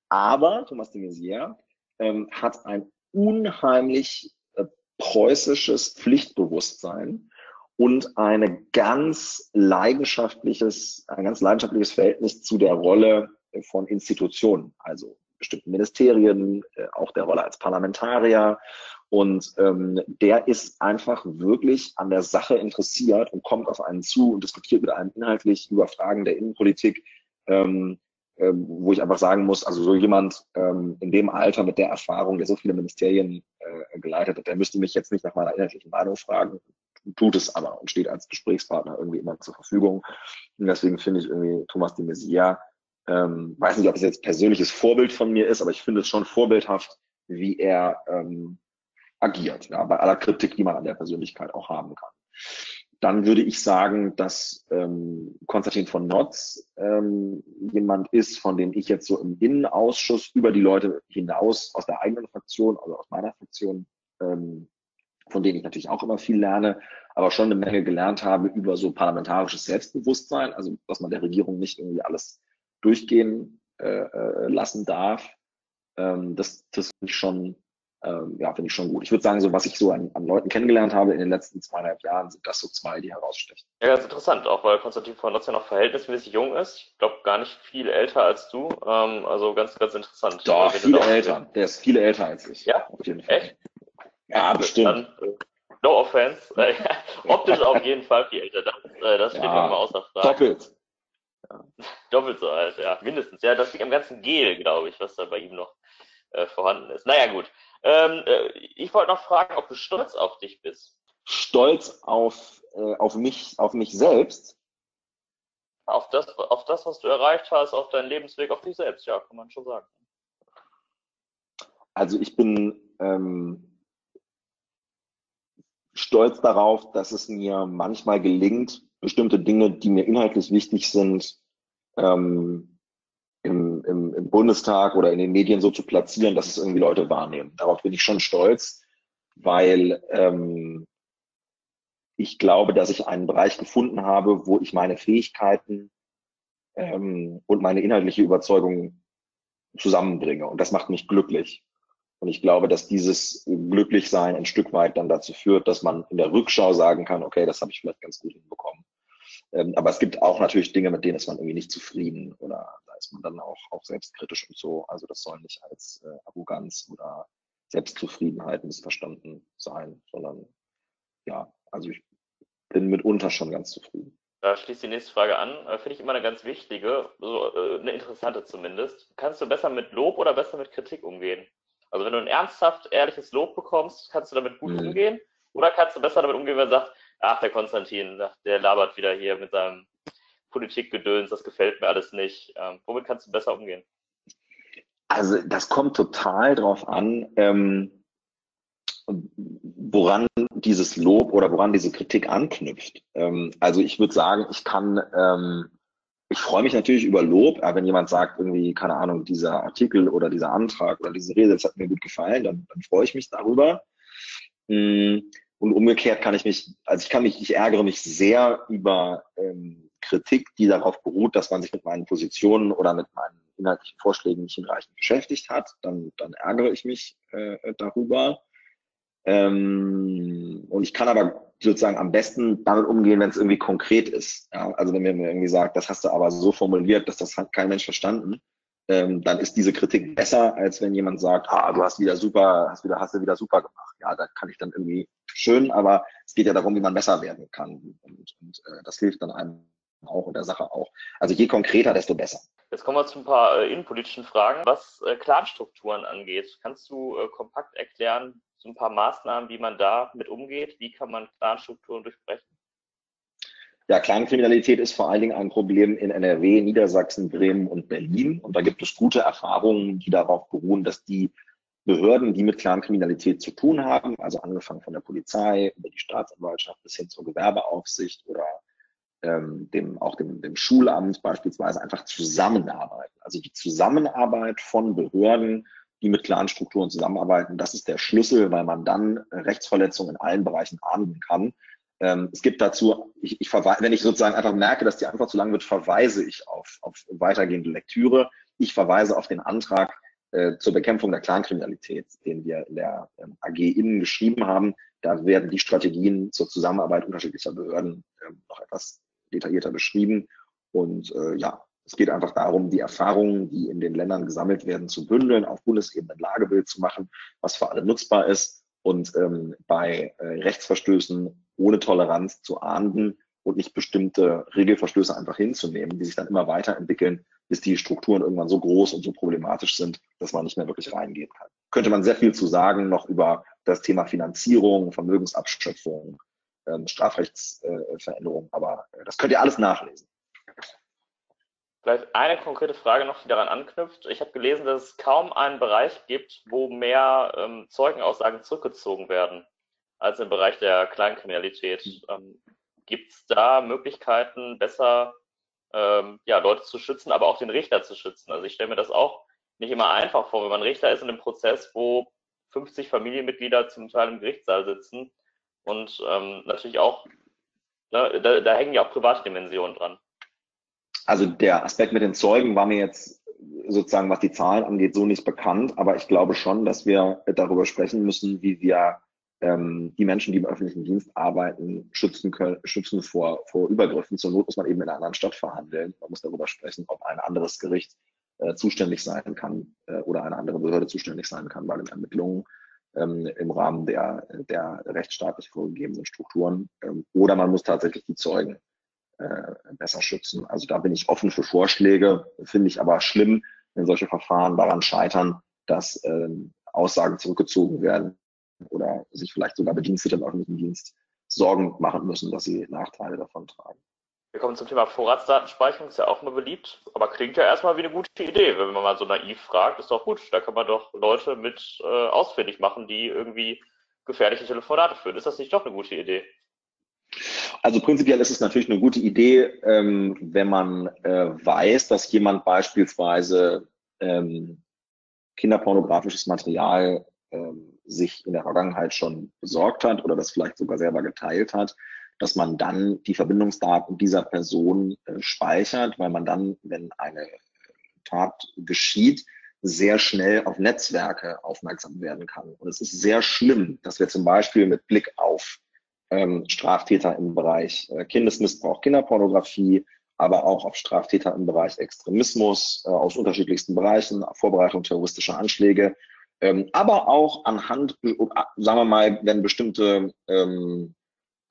Aber Thomas de Maizière ähm, hat ein unheimlich äh, preußisches Pflichtbewusstsein und eine ganz leidenschaftliches, ein ganz leidenschaftliches Verhältnis zu der Rolle von Institutionen, also bestimmten Ministerien, äh, auch der Rolle als Parlamentarier. Und ähm, der ist einfach wirklich an der Sache interessiert und kommt auf einen zu und diskutiert mit einem inhaltlich über Fragen der Innenpolitik, ähm, äh, wo ich einfach sagen muss, also so jemand ähm, in dem Alter mit der Erfahrung, der so viele Ministerien äh, geleitet hat, der müsste mich jetzt nicht nach meiner inhaltlichen Meinung fragen, tut es aber und steht als Gesprächspartner irgendwie immer zur Verfügung. Und deswegen finde ich irgendwie Thomas de Maizière, ähm, weiß nicht, ob es jetzt persönliches Vorbild von mir ist, aber ich finde es schon vorbildhaft, wie er ähm, agiert, ja, bei aller Kritik, die man an der Persönlichkeit auch haben kann. Dann würde ich sagen, dass ähm, Konstantin von Notz ähm, jemand ist, von dem ich jetzt so im Innenausschuss über die Leute hinaus aus der eigenen Fraktion, also aus meiner Fraktion, ähm, von denen ich natürlich auch immer viel lerne, aber schon eine Menge gelernt habe über so parlamentarisches Selbstbewusstsein, also dass man der Regierung nicht irgendwie alles durchgehen äh, äh lassen darf. Ähm, das das finde ich schon ähm, ja, finde ich schon gut. Ich würde sagen, so was ich so an, an, Leuten kennengelernt habe in den letzten zweieinhalb Jahren, sind das so zwei, die herausstechen. Ja, ganz interessant, auch weil Konstantin von Lotz ja noch verhältnismäßig jung ist. Ich glaube, gar nicht viel älter als du. Ähm, also ganz, ganz interessant. Doch, viel älter. Der ist viel älter als ich. Ja, auf jeden Fall. Echt? Ja, bestimmt. Dann, äh, no offense. Optisch auf jeden Fall viel älter. Das, äh, das steht ja, immer außer Frage. Doppelt. Ja. Doppelt so alt, ja, mindestens. Ja, das liegt am ganzen Gel, glaube ich, was da bei ihm noch äh, vorhanden ist. Naja, gut. Ähm, äh, ich wollte noch fragen, ob du stolz auf dich bist. Stolz auf, äh, auf, mich, auf mich selbst? Auf das, auf das, was du erreicht hast, auf deinen Lebensweg, auf dich selbst, ja, kann man schon sagen. Also ich bin ähm, stolz darauf, dass es mir manchmal gelingt, bestimmte Dinge, die mir inhaltlich wichtig sind, ähm, im, im, im Bundestag oder in den Medien so zu platzieren, dass es irgendwie Leute wahrnehmen. Darauf bin ich schon stolz, weil ähm, ich glaube, dass ich einen Bereich gefunden habe, wo ich meine Fähigkeiten ähm, und meine inhaltliche Überzeugung zusammenbringe. Und das macht mich glücklich. Und ich glaube, dass dieses Glücklichsein ein Stück weit dann dazu führt, dass man in der Rückschau sagen kann, okay, das habe ich vielleicht ganz gut hinbekommen. Ähm, aber es gibt auch natürlich Dinge, mit denen ist man irgendwie nicht zufrieden oder ist man dann auch, auch selbstkritisch und so. Also das soll nicht als äh, Arroganz oder Selbstzufriedenheit missverstanden sein, sondern ja, also ich bin mitunter schon ganz zufrieden. Da schließt die nächste Frage an. Äh, finde ich immer eine ganz wichtige, so, äh, eine interessante zumindest. Kannst du besser mit Lob oder besser mit Kritik umgehen? Also wenn du ein ernsthaft ehrliches Lob bekommst, kannst du damit gut mhm. umgehen? Oder kannst du besser damit umgehen, wenn du sagst, ach, der Konstantin, der labert wieder hier mit seinem Politikgedöns, das gefällt mir alles nicht. Ähm, womit kannst du besser umgehen? Also das kommt total drauf an, ähm, woran dieses Lob oder woran diese Kritik anknüpft. Ähm, also ich würde sagen, ich kann, ähm, ich freue mich natürlich über Lob, aber wenn jemand sagt, irgendwie, keine Ahnung, dieser Artikel oder dieser Antrag oder diese Rede, das hat mir gut gefallen, dann, dann freue ich mich darüber. Mm, und umgekehrt kann ich mich, also ich kann mich, ich ärgere mich sehr über ähm, Kritik, die darauf beruht, dass man sich mit meinen Positionen oder mit meinen inhaltlichen Vorschlägen nicht hinreichend beschäftigt hat, dann, dann ärgere ich mich äh, darüber. Ähm, und ich kann aber sozusagen am besten damit umgehen, wenn es irgendwie konkret ist. Ja? Also wenn mir irgendwie sagt, das hast du aber so formuliert, dass das hat kein Mensch verstanden, ähm, dann ist diese Kritik besser, als wenn jemand sagt, ah, du hast wieder super, hast wieder, hast du wieder super gemacht. Ja, da kann ich dann irgendwie schön, aber es geht ja darum, wie man besser werden kann. Und, und äh, das hilft dann einem auch und der Sache auch. Also je konkreter, desto besser. Jetzt kommen wir zu ein paar äh, innenpolitischen Fragen. Was äh, Clanstrukturen angeht, kannst du äh, kompakt erklären, so ein paar Maßnahmen, wie man da mit umgeht? Wie kann man Clanstrukturen durchbrechen? Ja, Clankriminalität ist vor allen Dingen ein Problem in NRW, Niedersachsen, Bremen und Berlin. Und da gibt es gute Erfahrungen, die darauf beruhen, dass die Behörden, die mit Clankriminalität zu tun haben, also angefangen von der Polizei über die Staatsanwaltschaft bis hin zur Gewerbeaufsicht oder ähm, dem, auch dem, dem Schulamt beispielsweise einfach zusammenarbeiten. Also die Zusammenarbeit von Behörden, die mit klaren Strukturen zusammenarbeiten, das ist der Schlüssel, weil man dann Rechtsverletzungen in allen Bereichen ahnden kann. Ähm, es gibt dazu, ich, ich wenn ich sozusagen einfach merke, dass die Antwort zu lang wird, verweise ich auf, auf weitergehende Lektüre. Ich verweise auf den Antrag äh, zur Bekämpfung der Clankriminalität, den wir in der ähm, AG innen geschrieben haben. Da werden die Strategien zur Zusammenarbeit unterschiedlicher Behörden äh, noch etwas detaillierter beschrieben. Und äh, ja, es geht einfach darum, die Erfahrungen, die in den Ländern gesammelt werden, zu bündeln, auf Bundesebene ein Lagebild zu machen, was für alle nutzbar ist und ähm, bei äh, Rechtsverstößen ohne Toleranz zu ahnden und nicht bestimmte Regelverstöße einfach hinzunehmen, die sich dann immer weiterentwickeln, bis die Strukturen irgendwann so groß und so problematisch sind, dass man nicht mehr wirklich reingehen kann. Könnte man sehr viel zu sagen noch über das Thema Finanzierung, Vermögensabschöpfung, ähm, Strafrechtsveränderung, aber äh, das könnt ihr alles nachlesen. Vielleicht eine konkrete Frage noch, die daran anknüpft. Ich habe gelesen, dass es kaum einen Bereich gibt, wo mehr ähm, Zeugenaussagen zurückgezogen werden als im Bereich der Kleinkriminalität. Ähm, gibt es da Möglichkeiten, besser ähm, ja, Leute zu schützen, aber auch den Richter zu schützen? Also ich stelle mir das auch nicht immer einfach vor, wenn man Richter ist in einem Prozess, wo 50 Familienmitglieder zum Teil im Gerichtssaal sitzen und ähm, natürlich auch, ne, da, da hängen ja auch private Dimensionen dran also der Aspekt mit den Zeugen war mir jetzt sozusagen, was die Zahlen angeht, so nicht bekannt, aber ich glaube schon, dass wir darüber sprechen müssen, wie wir ähm, die Menschen, die im öffentlichen Dienst arbeiten, schützen können, schützen vor, vor Übergriffen. Zur Not muss man eben in einer anderen Stadt verhandeln. Man muss darüber sprechen, ob ein anderes Gericht äh, zuständig sein kann äh, oder eine andere Behörde zuständig sein kann bei den Ermittlungen ähm, im Rahmen der, der rechtsstaatlich vorgegebenen Strukturen. Ähm, oder man muss tatsächlich die Zeugen äh, besser schützen. Also da bin ich offen für Vorschläge, finde ich aber schlimm, wenn solche Verfahren daran scheitern, dass ähm, Aussagen zurückgezogen werden oder sich vielleicht sogar Bedienstete im öffentlichen Dienst Sorgen machen müssen, dass sie Nachteile davon tragen. Wir kommen zum Thema Vorratsdatenspeicherung, ist ja auch immer beliebt, aber klingt ja erstmal wie eine gute Idee. Wenn man mal so naiv fragt, ist doch gut. Da kann man doch Leute mit äh, ausfindig machen, die irgendwie gefährliche Telefonate führen. Ist das nicht doch eine gute Idee? Also prinzipiell ist es natürlich eine gute Idee, ähm, wenn man äh, weiß, dass jemand beispielsweise ähm, kinderpornografisches Material ähm, sich in der Vergangenheit schon besorgt hat oder das vielleicht sogar selber geteilt hat, dass man dann die Verbindungsdaten dieser Person äh, speichert, weil man dann, wenn eine Tat geschieht, sehr schnell auf Netzwerke aufmerksam werden kann. Und es ist sehr schlimm, dass wir zum Beispiel mit Blick auf ähm, Straftäter im Bereich äh, Kindesmissbrauch, Kinderpornografie, aber auch auf Straftäter im Bereich Extremismus äh, aus unterschiedlichsten Bereichen, Vorbereitung terroristischer Anschläge, ähm, aber auch anhand, äh, sagen wir mal, wenn bestimmte ähm,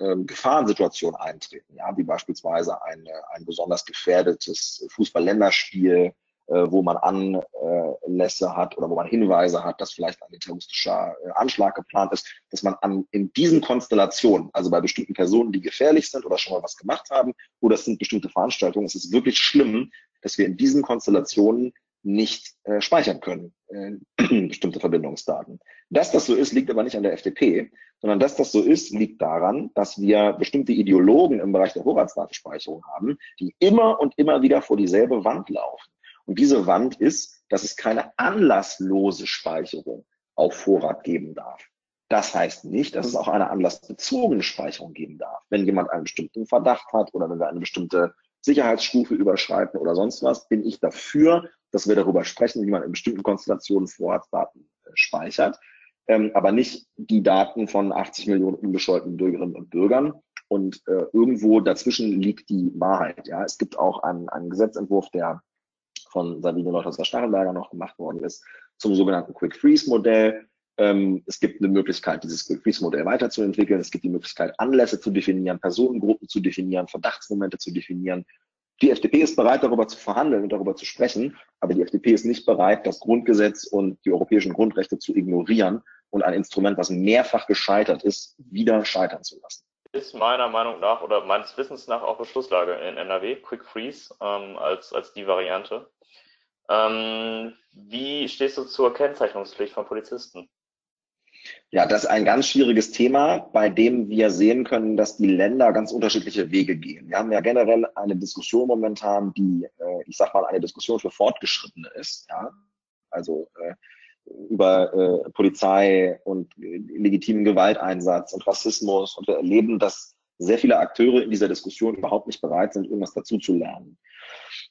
ähm, Gefahrensituationen eintreten, ja, wie beispielsweise eine, ein besonders gefährdetes Fußball-Länderspiel, wo man Anlässe hat oder wo man Hinweise hat, dass vielleicht ein terroristischer äh, Anschlag geplant ist, dass man an, in diesen Konstellationen, also bei bestimmten Personen, die gefährlich sind oder schon mal was gemacht haben, oder es sind bestimmte Veranstaltungen, es ist wirklich schlimm, dass wir in diesen Konstellationen nicht äh, speichern können, äh, bestimmte Verbindungsdaten. Dass das so ist, liegt aber nicht an der FDP, sondern dass das so ist, liegt daran, dass wir bestimmte Ideologen im Bereich der Vorratsdatenspeicherung haben, die immer und immer wieder vor dieselbe Wand laufen. Und diese Wand ist, dass es keine anlasslose Speicherung auf Vorrat geben darf. Das heißt nicht, dass es auch eine anlassbezogene Speicherung geben darf. Wenn jemand einen bestimmten Verdacht hat oder wenn wir eine bestimmte Sicherheitsstufe überschreiten oder sonst was, bin ich dafür, dass wir darüber sprechen, wie man in bestimmten Konstellationen Vorratsdaten äh, speichert, ähm, aber nicht die Daten von 80 Millionen unbescholtenen Bürgerinnen und Bürgern. Und äh, irgendwo dazwischen liegt die Wahrheit. Ja, es gibt auch einen, einen Gesetzentwurf, der von Sabine Leuthauser-Stachelberger noch gemacht worden ist, zum sogenannten Quick Freeze Modell. Ähm, es gibt eine Möglichkeit, dieses Quick Freeze Modell weiterzuentwickeln. Es gibt die Möglichkeit, Anlässe zu definieren, Personengruppen zu definieren, Verdachtsmomente zu definieren. Die FDP ist bereit, darüber zu verhandeln und darüber zu sprechen, aber die FDP ist nicht bereit, das Grundgesetz und die europäischen Grundrechte zu ignorieren und ein Instrument, was mehrfach gescheitert ist, wieder scheitern zu lassen ist meiner Meinung nach oder meines Wissens nach auch Beschlusslage in NRW, Quick Freeze ähm, als, als die Variante. Ähm, wie stehst du zur Kennzeichnungspflicht von Polizisten? Ja, das ist ein ganz schwieriges Thema, bei dem wir sehen können, dass die Länder ganz unterschiedliche Wege gehen. Wir haben ja generell eine Diskussion momentan, die, äh, ich sag mal, eine Diskussion für Fortgeschrittene ist. Ja? Also äh, über äh, Polizei und äh, legitimen Gewalteinsatz und Rassismus. Und wir erleben, dass sehr viele Akteure in dieser Diskussion überhaupt nicht bereit sind, irgendwas dazu zu lernen.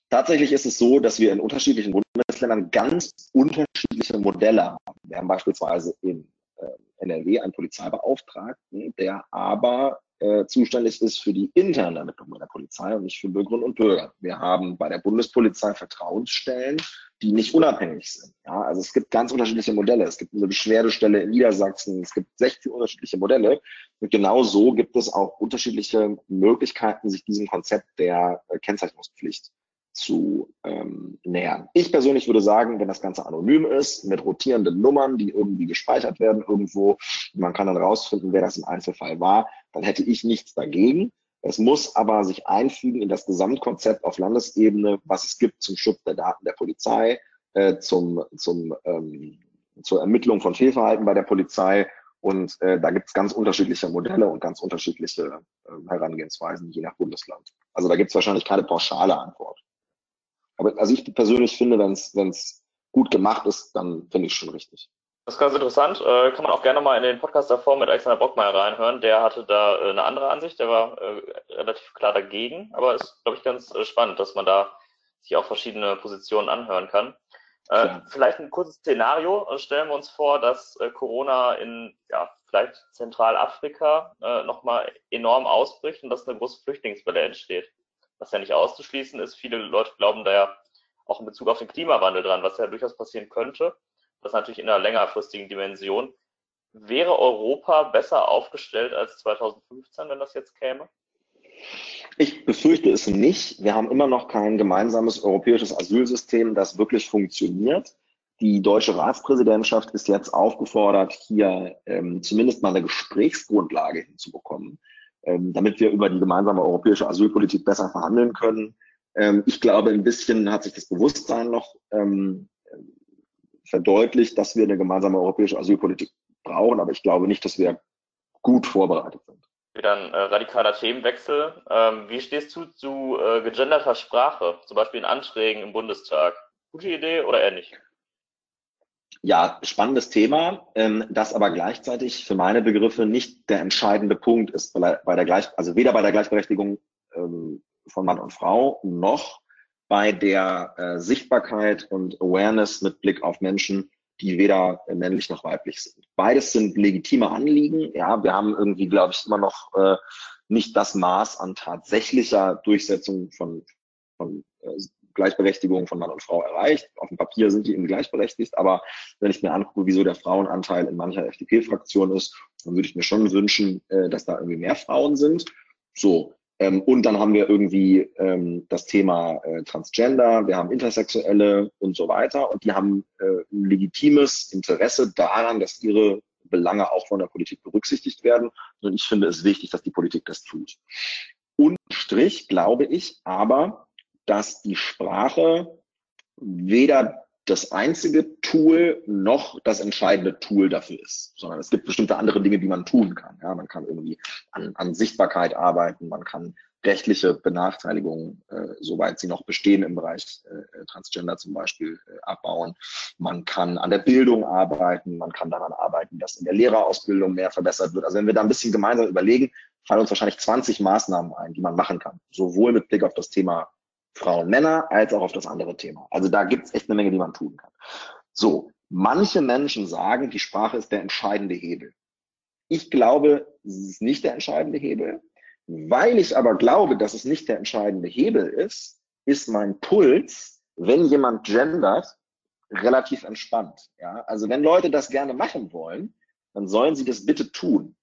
Tatsächlich ist es so, dass wir in unterschiedlichen Bundesländern ganz unterschiedliche Modelle haben. Wir haben beispielsweise in äh, NRW einen Polizeibeauftragten, der aber äh, zuständig ist für die interne Ermittlung bei der Polizei und nicht für Bürgerinnen und Bürger. Wir haben bei der Bundespolizei Vertrauensstellen, die nicht unabhängig sind. Ja, also es gibt ganz unterschiedliche Modelle. Es gibt eine Beschwerdestelle in Niedersachsen, es gibt 16 unterschiedliche Modelle. Und genau so gibt es auch unterschiedliche Möglichkeiten, sich diesem Konzept der äh, Kennzeichnungspflicht zu ähm, nähern. Ich persönlich würde sagen, wenn das Ganze anonym ist, mit rotierenden Nummern, die irgendwie gespeichert werden irgendwo, man kann dann rausfinden, wer das im Einzelfall war, dann hätte ich nichts dagegen. Es muss aber sich einfügen in das Gesamtkonzept auf Landesebene, was es gibt zum Schutz der Daten der Polizei, äh, zum, zum, ähm, zur Ermittlung von Fehlverhalten bei der Polizei. Und äh, da gibt es ganz unterschiedliche Modelle und ganz unterschiedliche äh, Herangehensweisen, je nach Bundesland. Also da gibt es wahrscheinlich keine pauschale Antwort. Aber also ich persönlich finde, wenn es gut gemacht ist, dann finde ich es schon richtig. Das ist ganz interessant. Äh, kann man auch gerne mal in den Podcast davor mit Alexander Bockmeier reinhören. Der hatte da äh, eine andere Ansicht. Der war äh, relativ klar dagegen. Aber es ist, glaube ich, ganz äh, spannend, dass man da sich auch verschiedene Positionen anhören kann. Äh, vielleicht ein kurzes Szenario. Äh, stellen wir uns vor, dass Corona in ja, vielleicht Zentralafrika äh, nochmal enorm ausbricht und dass eine große Flüchtlingswelle entsteht. Was ja nicht auszuschließen ist. Viele Leute glauben da ja auch in Bezug auf den Klimawandel dran, was ja durchaus passieren könnte das natürlich in einer längerfristigen Dimension. Wäre Europa besser aufgestellt als 2015, wenn das jetzt käme? Ich befürchte es nicht. Wir haben immer noch kein gemeinsames europäisches Asylsystem, das wirklich funktioniert. Die deutsche Ratspräsidentschaft ist jetzt aufgefordert, hier ähm, zumindest mal eine Gesprächsgrundlage hinzubekommen, ähm, damit wir über die gemeinsame europäische Asylpolitik besser verhandeln können. Ähm, ich glaube, ein bisschen hat sich das Bewusstsein noch ähm, verdeutlicht, dass wir eine gemeinsame europäische Asylpolitik brauchen, aber ich glaube nicht, dass wir gut vorbereitet sind. Wieder ein äh, radikaler Themenwechsel. Ähm, wie stehst du zu äh, gegenderter Sprache, zum Beispiel in Anträgen im Bundestag? Gute Idee oder eher nicht? Ja, spannendes Thema, ähm, das aber gleichzeitig für meine Begriffe nicht der entscheidende Punkt ist bei der Gleich, also weder bei der Gleichberechtigung ähm, von Mann und Frau noch bei der äh, Sichtbarkeit und Awareness mit Blick auf Menschen, die weder männlich noch weiblich sind. Beides sind legitime Anliegen. Ja, wir haben irgendwie, glaube ich, immer noch äh, nicht das Maß an tatsächlicher Durchsetzung von, von äh, Gleichberechtigung von Mann und Frau erreicht. Auf dem Papier sind die eben gleichberechtigt, aber wenn ich mir angucke, wieso der Frauenanteil in mancher FDP-Fraktion ist, dann würde ich mir schon wünschen, äh, dass da irgendwie mehr Frauen sind. So, ähm, und dann haben wir irgendwie ähm, das Thema äh, Transgender, wir haben Intersexuelle und so weiter. Und die haben äh, ein legitimes Interesse daran, dass ihre Belange auch von der Politik berücksichtigt werden. Und ich finde es wichtig, dass die Politik das tut. Und Strich glaube ich aber, dass die Sprache weder das einzige Tool noch das entscheidende Tool dafür ist, sondern es gibt bestimmte andere Dinge, die man tun kann. Ja, man kann irgendwie an, an Sichtbarkeit arbeiten, man kann rechtliche Benachteiligungen, äh, soweit sie noch bestehen im Bereich äh, Transgender zum Beispiel, äh, abbauen. Man kann an der Bildung arbeiten, man kann daran arbeiten, dass in der Lehrerausbildung mehr verbessert wird. Also wenn wir da ein bisschen gemeinsam überlegen, fallen uns wahrscheinlich 20 Maßnahmen ein, die man machen kann, sowohl mit Blick auf das Thema Frauen, Männer, als auch auf das andere Thema. Also da gibt es echt eine Menge, die man tun kann. So, manche Menschen sagen, die Sprache ist der entscheidende Hebel. Ich glaube, es ist nicht der entscheidende Hebel. Weil ich aber glaube, dass es nicht der entscheidende Hebel ist, ist mein Puls, wenn jemand gendert, relativ entspannt. Ja? Also wenn Leute das gerne machen wollen, dann sollen sie das bitte tun.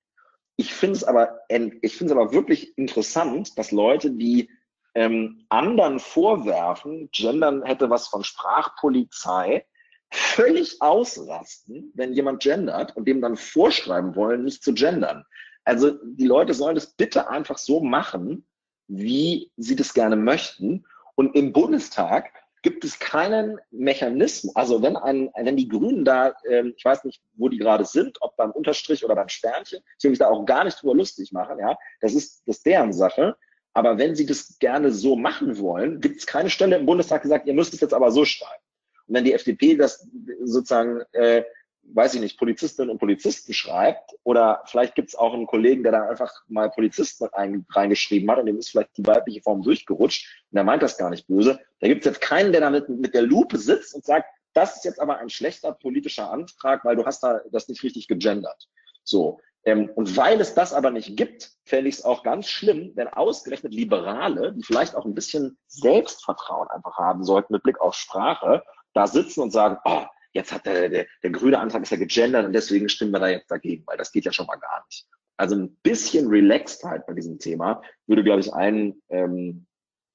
Ich finde es aber, ich finde es aber wirklich interessant, dass Leute, die ähm, anderen vorwerfen, Gendern hätte was von Sprachpolizei, völlig ausrasten, wenn jemand gendert und dem dann vorschreiben wollen, nicht zu gendern. Also die Leute sollen das bitte einfach so machen, wie sie das gerne möchten. Und im Bundestag gibt es keinen Mechanismus. Also wenn ein, wenn die Grünen da, ähm, ich weiß nicht, wo die gerade sind, ob beim Unterstrich oder beim Sternchen, ich will mich da auch gar nicht drüber lustig machen, ja, das ist, das ist deren Sache. Aber wenn sie das gerne so machen wollen, gibt es keine Stelle im Bundestag, die sagt, ihr müsst es jetzt aber so schreiben. Und wenn die FDP das sozusagen, äh, weiß ich nicht, Polizistinnen und Polizisten schreibt, oder vielleicht gibt es auch einen Kollegen, der da einfach mal Polizisten reingeschrieben hat und dem ist vielleicht die weibliche Form durchgerutscht und der meint das gar nicht böse. Da gibt es jetzt keinen, der da mit, mit der Lupe sitzt und sagt, das ist jetzt aber ein schlechter politischer Antrag, weil du hast da das nicht richtig gegendert. So. Ähm, und weil es das aber nicht gibt, fände ich es auch ganz schlimm, wenn ausgerechnet Liberale, die vielleicht auch ein bisschen Selbstvertrauen einfach haben sollten mit Blick auf Sprache, da sitzen und sagen, oh, jetzt hat der, der, der grüne Antrag ist ja gegendert und deswegen stimmen wir da jetzt dagegen, weil das geht ja schon mal gar nicht. Also ein bisschen Relaxedheit bei diesem Thema würde, glaube ich, allen ähm,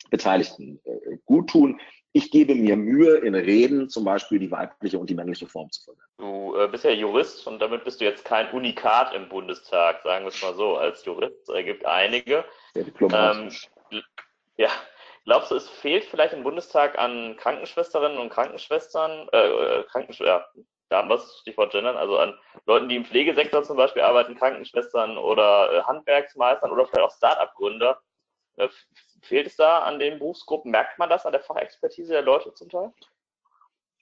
Beteiligten äh, gut tun. Ich gebe mir Mühe, in Reden zum Beispiel die weibliche und die männliche Form zu verwenden. Du äh, bist ja Jurist und damit bist du jetzt kein Unikat im Bundestag, sagen wir es mal so. Als Jurist äh, gibt einige. Sehr diplomatisch. Ähm, ja, glaubst du, es fehlt vielleicht im Bundestag an Krankenschwesterinnen und Krankenschwestern, äh, äh Krankensch ja, da haben wir das Stichwort Gendern, also an Leuten, die im Pflegesektor zum Beispiel arbeiten, Krankenschwestern oder äh, Handwerksmeistern oder vielleicht auch Start-up-Gründer, fehlt es da an den Berufsgruppen? Merkt man das an der Fachexpertise der Leute zum Teil?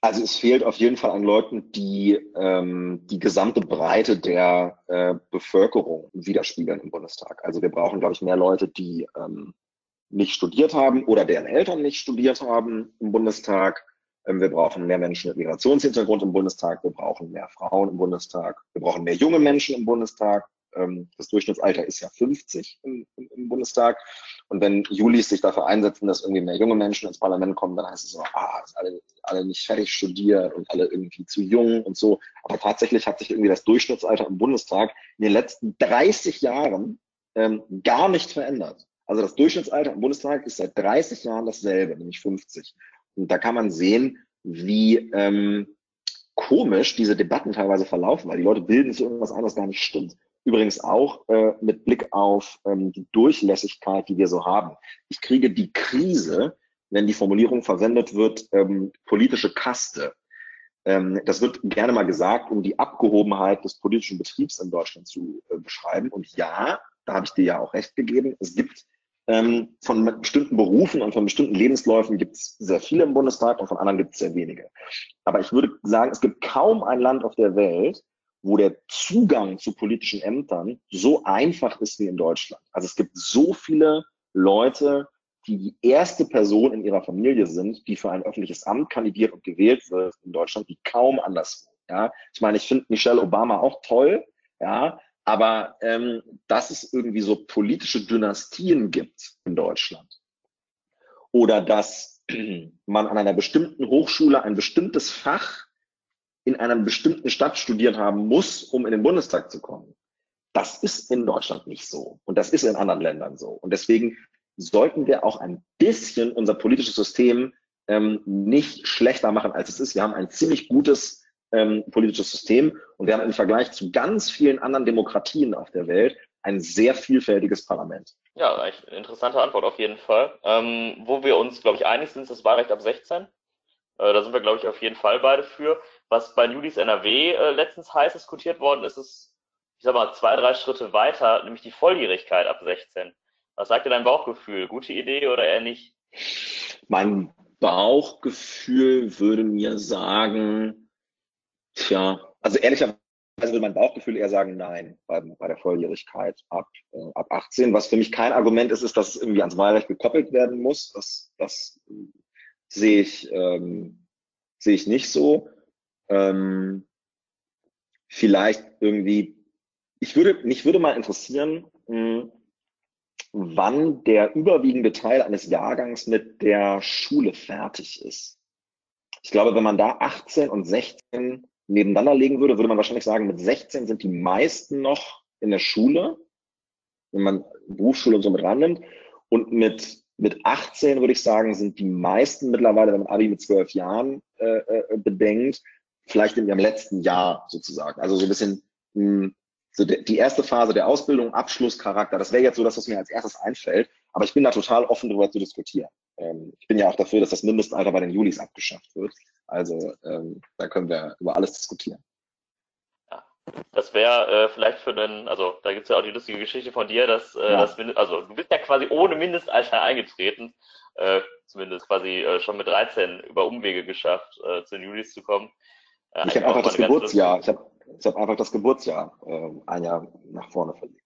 Also es fehlt auf jeden Fall an Leuten, die ähm, die gesamte Breite der äh, Bevölkerung widerspiegeln im Bundestag. Also wir brauchen, glaube ich, mehr Leute, die ähm, nicht studiert haben oder deren Eltern nicht studiert haben im Bundestag. Ähm, wir brauchen mehr Menschen mit Migrationshintergrund im Bundestag. Wir brauchen mehr Frauen im Bundestag. Wir brauchen mehr junge Menschen im Bundestag. Ähm, das Durchschnittsalter ist ja 50 im, im, Bundestag. Und wenn Julis sich dafür einsetzen, dass irgendwie mehr junge Menschen ins Parlament kommen, dann heißt es so, ah, sind alle, alle nicht fertig studiert und alle irgendwie zu jung und so. Aber tatsächlich hat sich irgendwie das Durchschnittsalter im Bundestag in den letzten 30 Jahren ähm, gar nicht verändert. Also das Durchschnittsalter im Bundestag ist seit 30 Jahren dasselbe, nämlich 50. Und da kann man sehen, wie ähm, komisch diese Debatten teilweise verlaufen, weil die Leute bilden sich irgendwas ein, was gar nicht stimmt. Übrigens auch äh, mit Blick auf ähm, die Durchlässigkeit, die wir so haben. Ich kriege die Krise, wenn die Formulierung verwendet wird, ähm, politische Kaste. Ähm, das wird gerne mal gesagt, um die Abgehobenheit des politischen Betriebs in Deutschland zu äh, beschreiben. Und ja, da habe ich dir ja auch recht gegeben. Es gibt ähm, von bestimmten Berufen und von bestimmten Lebensläufen gibt es sehr viele im Bundestag und von anderen gibt es sehr wenige. Aber ich würde sagen, es gibt kaum ein Land auf der Welt, wo der Zugang zu politischen Ämtern so einfach ist wie in Deutschland. Also es gibt so viele Leute, die die erste Person in ihrer Familie sind, die für ein öffentliches Amt kandidiert und gewählt wird in Deutschland, wie kaum anderswo. Ja, ich meine, ich finde Michelle Obama auch toll, ja, aber ähm, dass es irgendwie so politische Dynastien gibt in Deutschland oder dass man an einer bestimmten Hochschule ein bestimmtes Fach in einer bestimmten Stadt studiert haben muss, um in den Bundestag zu kommen. Das ist in Deutschland nicht so. Und das ist in anderen Ländern so. Und deswegen sollten wir auch ein bisschen unser politisches System ähm, nicht schlechter machen, als es ist. Wir haben ein ziemlich gutes ähm, politisches System. Und wir haben im Vergleich zu ganz vielen anderen Demokratien auf der Welt ein sehr vielfältiges Parlament. Ja, eine interessante Antwort auf jeden Fall. Ähm, wo wir uns, glaube ich, einig sind, ist das Wahlrecht ab 16. Äh, da sind wir, glaube ich, auf jeden Fall beide für. Was bei Nudis NRW äh, letztens heiß diskutiert worden ist, ist, ich sag mal, zwei, drei Schritte weiter, nämlich die Volljährigkeit ab 16. Was sagt dir dein Bauchgefühl? Gute Idee oder eher nicht? Mein Bauchgefühl würde mir sagen, Tja, also ehrlicherweise würde mein Bauchgefühl eher sagen, nein, bei, bei der Volljährigkeit ab, äh, ab 18. Was für mich kein Argument ist, ist, dass es irgendwie ans Wahlrecht gekoppelt werden muss. Das, das sehe ich, ähm, sehe ich nicht so. Ähm, vielleicht irgendwie, ich würde, mich würde mal interessieren, mh, hm, wann der überwiegende Teil eines Jahrgangs mit der Schule fertig ist. Ich glaube, wenn man da 18 und 16 nebeneinander legen würde, würde man wahrscheinlich sagen, mit 16 sind die meisten noch in der Schule, wenn man Berufsschule und so mit rannimmt. Und mit, mit 18 würde ich sagen, sind die meisten mittlerweile, wenn man Abi mit 12 Jahren äh, äh, bedenkt, vielleicht in ihrem letzten Jahr sozusagen. Also so ein bisschen mh, hm, so die erste Phase der Ausbildung, Abschlusscharakter. Das wäre jetzt so das, was mir als erstes einfällt. Aber ich bin da total offen darüber zu diskutieren. Ähm, ich bin ja auch dafür, dass das Mindestalter bei den Julis abgeschafft wird. Also ähm, da können wir über alles diskutieren. Ja, das wäre äh, vielleicht für den, also da gibt es ja auch die lustige Geschichte von dir, dass äh, ja. das Mindest, also du bist ja quasi ohne Mindestalter eingetreten, äh, zumindest quasi äh, schon mit 13 über Umwege geschafft, äh, zu den Julis zu kommen. Äh, ich habe einfach das Geburtsjahr, ich habe ich hab einfach das Geburtsjahr äh, ein Jahr nach vorne verlegt.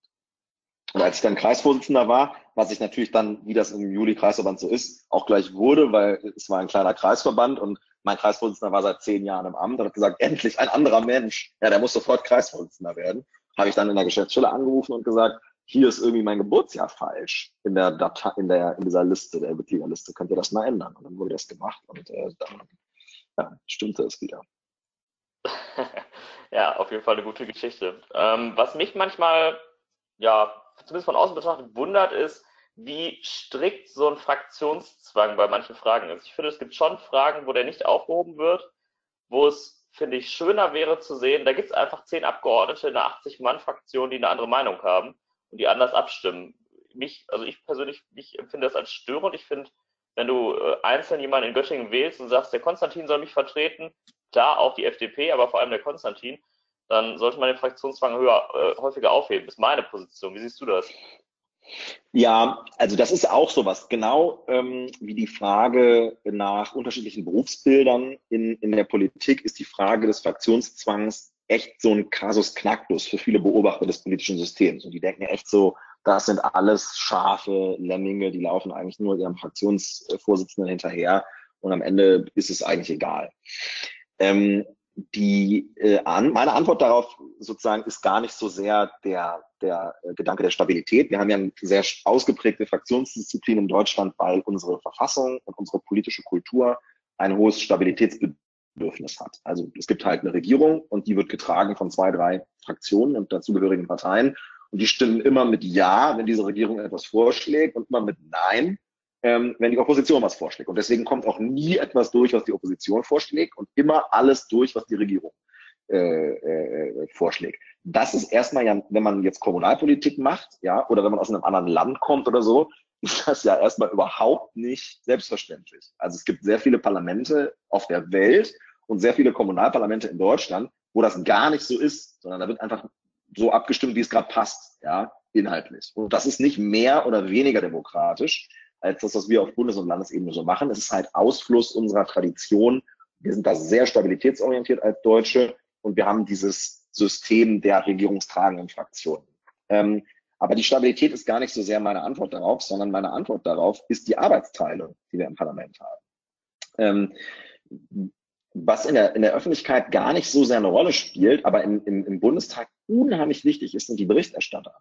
Und als ich dann Kreisvorsitzender war, was ich natürlich dann, wie das im Juli-Kreisverband so ist, auch gleich wurde, weil es war ein kleiner Kreisverband und mein Kreisvorsitzender war seit zehn Jahren im Amt und hat gesagt, endlich ein anderer Mensch. Ja, der muss sofort Kreisvorsitzender werden. Habe ich dann in der Geschäftsstelle angerufen und gesagt, hier ist irgendwie mein Geburtsjahr falsch in der Datei, in der in dieser Liste, der Mitgliederliste. Könnt ihr das mal ändern? Und dann wurde das gemacht und äh, dann ja, stimmte es wieder. ja, auf jeden Fall eine gute Geschichte. Ähm, was mich manchmal, ja, zumindest von außen betrachtet, wundert, ist, wie strikt so ein Fraktionszwang bei manchen Fragen ist. Ich finde, es gibt schon Fragen, wo der nicht aufgehoben wird, wo es, finde ich, schöner wäre zu sehen, da gibt es einfach zehn Abgeordnete in einer 80-Mann-Fraktion, die eine andere Meinung haben und die anders abstimmen. Mich, also ich persönlich, ich empfinde das als störend. Ich finde, wenn du äh, einzeln jemanden in Göttingen wählst und sagst, der Konstantin soll mich vertreten, klar auch die FDP, aber vor allem der Konstantin, dann sollte man den Fraktionszwang höher, äh, häufiger aufheben. Ist meine Position. Wie siehst du das? Ja, also das ist auch sowas. Genau ähm, wie die Frage nach unterschiedlichen Berufsbildern in, in der Politik ist die Frage des Fraktionszwangs echt so ein Kasus Knacktus für viele Beobachter des politischen Systems. Und die denken echt so, das sind alles scharfe Lemminge, die laufen eigentlich nur ihrem Fraktionsvorsitzenden hinterher und am Ende ist es eigentlich egal. Ähm, die, äh, an, meine Antwort darauf sozusagen ist gar nicht so sehr der, der äh, Gedanke der Stabilität. Wir haben ja eine sehr ausgeprägte Fraktionsdisziplin in Deutschland, weil unsere Verfassung und unsere politische Kultur ein hohes Stabilitätsbedürfnis hat. Also es gibt halt eine Regierung und die wird getragen von zwei, drei Fraktionen und dazugehörigen Parteien. Und die stimmen immer mit Ja, wenn diese Regierung etwas vorschlägt und immer mit Nein, ähm, wenn die Opposition was vorschlägt. Und deswegen kommt auch nie etwas durch, was die Opposition vorschlägt und immer alles durch, was die Regierung äh, äh, vorschlägt. Das ist erstmal ja, wenn man jetzt Kommunalpolitik macht, ja, oder wenn man aus einem anderen Land kommt oder so, ist das ja erstmal überhaupt nicht selbstverständlich. Also es gibt sehr viele Parlamente auf der Welt und sehr viele Kommunalparlamente in Deutschland, wo das gar nicht so ist, sondern da wird einfach so abgestimmt, wie es gerade passt, ja, inhaltlich. Und das ist nicht mehr oder weniger demokratisch, als das, was wir auf Bundes- und Landesebene so machen. Es ist halt Ausfluss unserer Tradition. Wir sind da sehr stabilitätsorientiert als Deutsche und wir haben dieses System der regierungstragenden Fraktionen. Ähm, aber die Stabilität ist gar nicht so sehr meine Antwort darauf, sondern meine Antwort darauf ist die Arbeitsteilung, die wir im Parlament haben. Ähm, was in der, in der Öffentlichkeit gar nicht so sehr eine Rolle spielt, aber im, im, im Bundestag unheimlich wichtig ist, sind die Berichterstatter.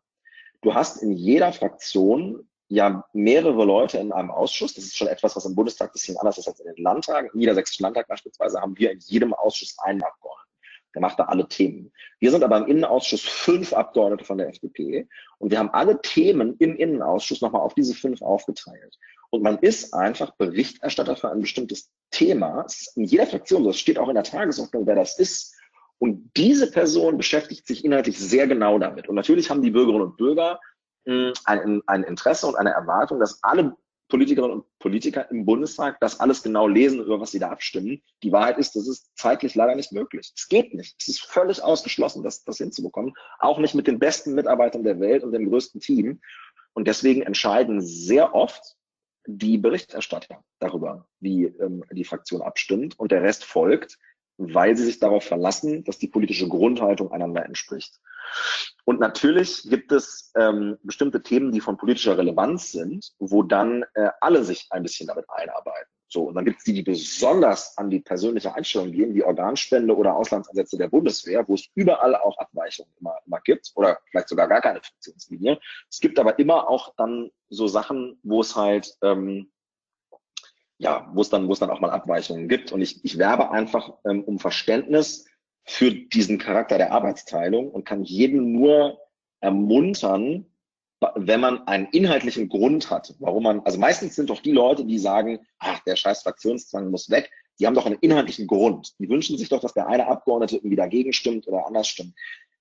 Du hast in jeder Fraktion ja mehrere Leute in einem Ausschuss. Das ist schon etwas, was im Bundestag ein bisschen anders ist als in den Landtagen. Im Niedersächsischen Landtag beispielsweise haben wir in jedem Ausschuss einen Abgeordneten. Der macht da alle Themen. Wir sind aber im Innenausschuss fünf Abgeordnete von der FDP und wir haben alle Themen im Innenausschuss nochmal auf diese fünf aufgeteilt. Und man ist einfach Berichterstatter für ein bestimmtes Thema. In jeder Fraktion, das steht auch in der Tagesordnung, wer das ist. Und diese Person beschäftigt sich inhaltlich sehr genau damit. Und natürlich haben die Bürgerinnen und Bürger ein, ein Interesse und eine Erwartung, dass alle Politikerinnen und Politiker im Bundestag das alles genau lesen, über was sie da abstimmen. Die Wahrheit ist, das ist zeitlich leider nicht möglich. Es geht nicht. Es ist völlig ausgeschlossen, das, das hinzubekommen. Auch nicht mit den besten Mitarbeitern der Welt und dem größten Team. Und deswegen entscheiden sehr oft die Berichterstatter darüber, wie ähm, die Fraktion abstimmt. Und der Rest folgt, weil sie sich darauf verlassen, dass die politische Grundhaltung einander entspricht. Und natürlich gibt es ähm, bestimmte Themen, die von politischer Relevanz sind, wo dann äh, alle sich ein bisschen damit einarbeiten. So, und dann gibt es die, die besonders an die persönliche Einstellung gehen, wie Organspende oder Auslandsansätze der Bundeswehr, wo es überall auch Abweichungen immer, immer gibt oder vielleicht sogar gar keine Funktionslinie. Es gibt aber immer auch dann so Sachen, wo es halt ähm, ja, wo es dann, dann auch mal Abweichungen gibt. Und ich, ich werbe einfach ähm, um Verständnis für diesen Charakter der Arbeitsteilung und kann jeden nur ermuntern, wenn man einen inhaltlichen Grund hat, warum man, also meistens sind doch die Leute, die sagen, ach, der scheiß Fraktionszwang muss weg, die haben doch einen inhaltlichen Grund. Die wünschen sich doch, dass der eine Abgeordnete irgendwie dagegen stimmt oder anders stimmt.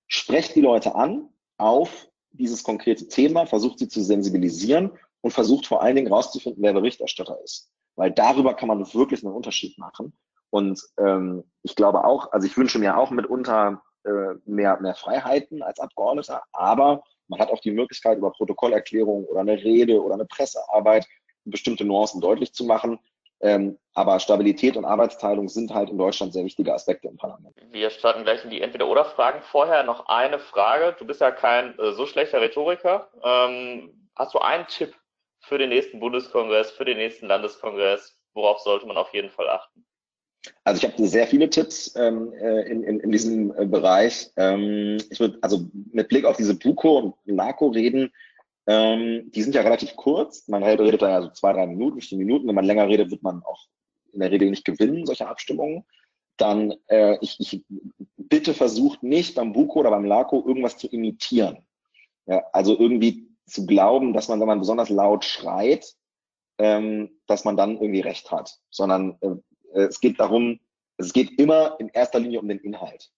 Sprecht die Leute an auf dieses konkrete Thema, versucht sie zu sensibilisieren und versucht vor allen Dingen rauszufinden, wer Berichterstatter ist. Weil darüber kann man wirklich einen Unterschied machen. Und ähm, ich glaube auch, also ich wünsche mir auch mitunter äh, mehr, mehr Freiheiten als Abgeordneter, aber man hat auch die Möglichkeit, über Protokollerklärungen oder eine Rede oder eine Pressearbeit bestimmte Nuancen deutlich zu machen. Ähm, aber Stabilität und Arbeitsteilung sind halt in Deutschland sehr wichtige Aspekte im Parlament. Wir starten gleich in die Entweder-Oder-Fragen. Vorher noch eine Frage. Du bist ja kein äh, so schlechter Rhetoriker. Ähm, hast du einen Tipp für den nächsten Bundeskongress, für den nächsten Landeskongress? Worauf sollte man auf jeden Fall achten? Also ich habe sehr viele Tipps ähm, äh, in, in, in diesem äh, Bereich. Ähm, ich würde also mit Blick auf diese Buko und Narco reden, ähm, die sind ja relativ kurz. Man redet da ja so zwei, drei Minuten, vier Minuten. Wenn man länger redet, wird man auch in der Regel nicht gewinnen, solche Abstimmungen, dann äh, ich, ich bitte versucht nicht beim Buko oder beim Lako irgendwas zu imitieren. Ja, also irgendwie zu glauben, dass man, wenn man besonders laut schreit, ähm, dass man dann irgendwie recht hat, sondern äh, es geht darum, es geht immer in erster Linie um den Inhalt.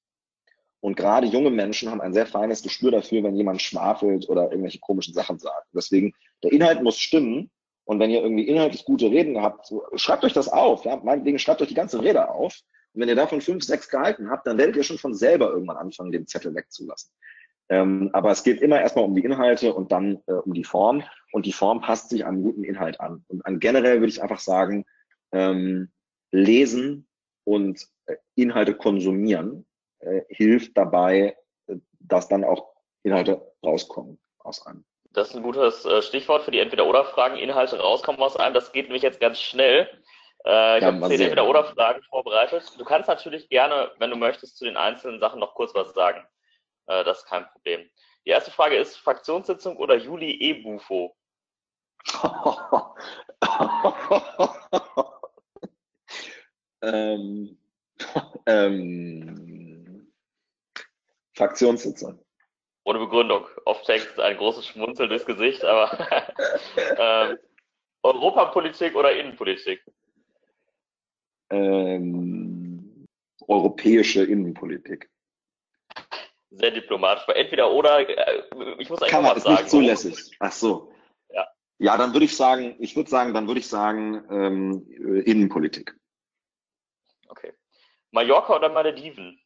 Und gerade junge Menschen haben ein sehr feines Gespür dafür, wenn jemand schwafelt oder irgendwelche komischen Sachen sagt. Deswegen, der Inhalt muss stimmen. Und wenn ihr irgendwie inhaltlich gute Reden habt, schreibt euch das auf. Ja? Meinetwegen schreibt euch die ganze Rede auf. Und wenn ihr davon fünf, sechs gehalten habt, dann werdet ihr schon von selber irgendwann anfangen, den Zettel wegzulassen. Ähm, aber es geht immer erstmal um die Inhalte und dann äh, um die Form. Und die Form passt sich einem guten Inhalt an. Und an generell würde ich einfach sagen, ähm, lesen und äh, Inhalte konsumieren äh, hilft dabei, äh, dass dann auch Inhalte rauskommen aus einem. Das ist ein gutes äh, Stichwort für die Entweder-Oder-Fragen. Inhalte rauskommen aus einem. Das geht nämlich jetzt ganz schnell. Äh, ich ja, habe zehn Entweder-Oder-Fragen vorbereitet. Du kannst natürlich gerne, wenn du möchtest, zu den einzelnen Sachen noch kurz was sagen. Äh, das ist kein Problem. Die erste Frage ist Fraktionssitzung oder Juli E-Bufo? ähm, ähm, Fraktionssitzung. Ohne Begründung. Oft Text ein großes Schmunzeln durchs Gesicht, aber ähm, Europapolitik oder Innenpolitik? Ähm, europäische Innenpolitik sehr diplomatisch. Entweder oder, äh, ich muss eigentlich Kann man, was ist sagen. nicht zulässig. Ach so. Ja. Ja, dann würde ich sagen, ich würde sagen, dann würde ich sagen, ähm, Innenpolitik. Okay. Mallorca oder Malediven?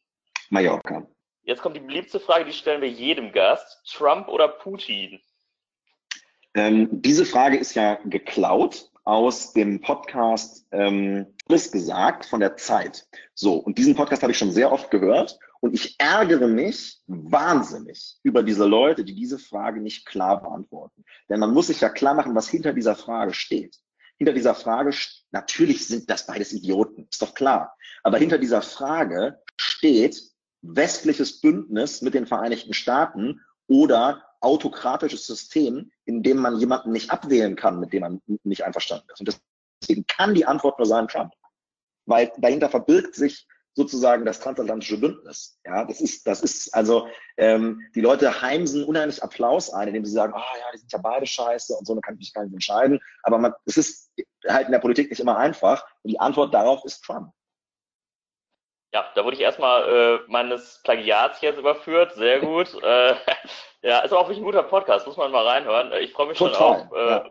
Mallorca. Jetzt kommt die beliebte Frage, die stellen wir jedem Gast. Trump oder Putin? Ähm, diese Frage ist ja geklaut aus dem Podcast ähm, Alles gesagt von der Zeit. So, und diesen Podcast habe ich schon sehr oft gehört und ich ärgere mich wahnsinnig über diese Leute, die diese Frage nicht klar beantworten. Denn man muss sich ja klar machen, was hinter dieser Frage steht. Hinter dieser Frage, natürlich sind das beides Idioten, ist doch klar. Aber hinter dieser Frage steht westliches Bündnis mit den Vereinigten Staaten oder autokratisches System, in dem man jemanden nicht abwählen kann, mit dem man nicht einverstanden ist. Und deswegen kann die Antwort nur sein Trump. Weil dahinter verbirgt sich sozusagen das transatlantische Bündnis. Ja, das ist, das ist, also ähm, die Leute heimsen unheimlich Applaus ein, indem sie sagen, ah oh, ja, die sind ja beide scheiße und so, dann kann ich mich gar nicht entscheiden. Aber man, es ist halt in der Politik nicht immer einfach. Und die Antwort darauf ist Trump. Ja, da wurde ich erstmal äh, meines Plagiats jetzt überführt. Sehr gut. äh, ja, ist auch wirklich ein guter Podcast, muss man mal reinhören. Ich freue mich Total, schon auf äh, ja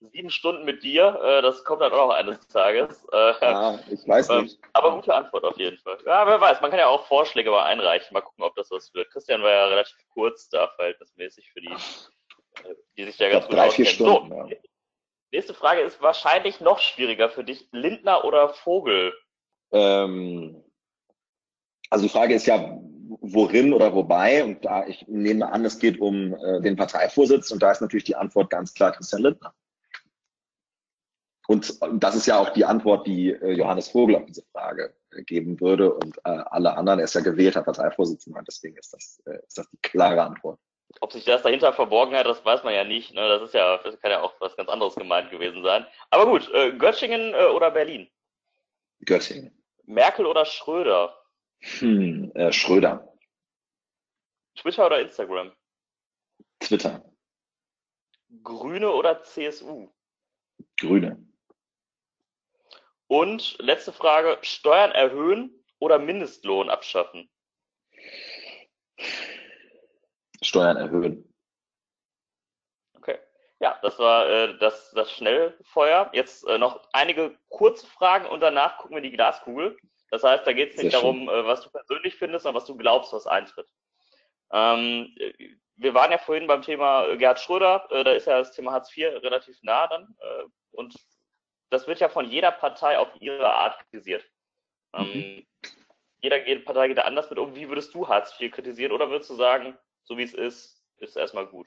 sieben Stunden mit dir, äh, das kommt dann auch eines Tages. Äh, ja, ich weiß ähm, nicht. Aber gute Antwort auf jeden Fall. Ja, wer weiß, man kann ja auch Vorschläge mal einreichen, mal gucken, ob das was wird. Christian war ja relativ kurz da, verhältnismäßig für die, äh, die sich da ganz gut drei, vier Stunden, so, ja. Nächste Frage ist wahrscheinlich noch schwieriger für dich. Lindner oder Vogel? Ähm, also die Frage ist ja, worin oder wobei. Und da ich nehme an, es geht um äh, den Parteivorsitz und da ist natürlich die Antwort ganz klar Christian Lindner. Und das ist ja auch die Antwort, die äh, Johannes Vogel auf diese Frage äh, geben würde. Und äh, alle anderen, er ist ja gewählter Parteivorsitzender, deswegen ist das, ist das die klare Antwort. Ob sich das dahinter verborgen hat, das weiß man ja nicht. Ne? Das ist ja, das kann ja auch was ganz anderes gemeint gewesen sein. Aber gut, Göttingen oder Berlin? Göttingen. Merkel oder Schröder? Hm, äh, Schröder. Twitter oder Instagram? Twitter. Grüne oder CSU? Grüne. Und letzte Frage, Steuern erhöhen oder Mindestlohn abschaffen? Steuern erhöhen. Okay. Ja, das war äh, das, das Schnellfeuer. Jetzt äh, noch einige kurze Fragen und danach gucken wir die Glaskugel. Das heißt, da geht es nicht Sehr darum, äh, was du persönlich findest, sondern was du glaubst, was eintritt. Ähm, wir waren ja vorhin beim Thema Gerhard Schröder, äh, da ist ja das Thema Hartz IV relativ nah dann. Äh, und das wird ja von jeder Partei auf ihre Art kritisiert. Ähm, mhm. Jeder, jede Partei geht da anders mit um. Wie würdest du Hartz IV kritisieren oder würdest du sagen, so wie es ist, ist erstmal gut?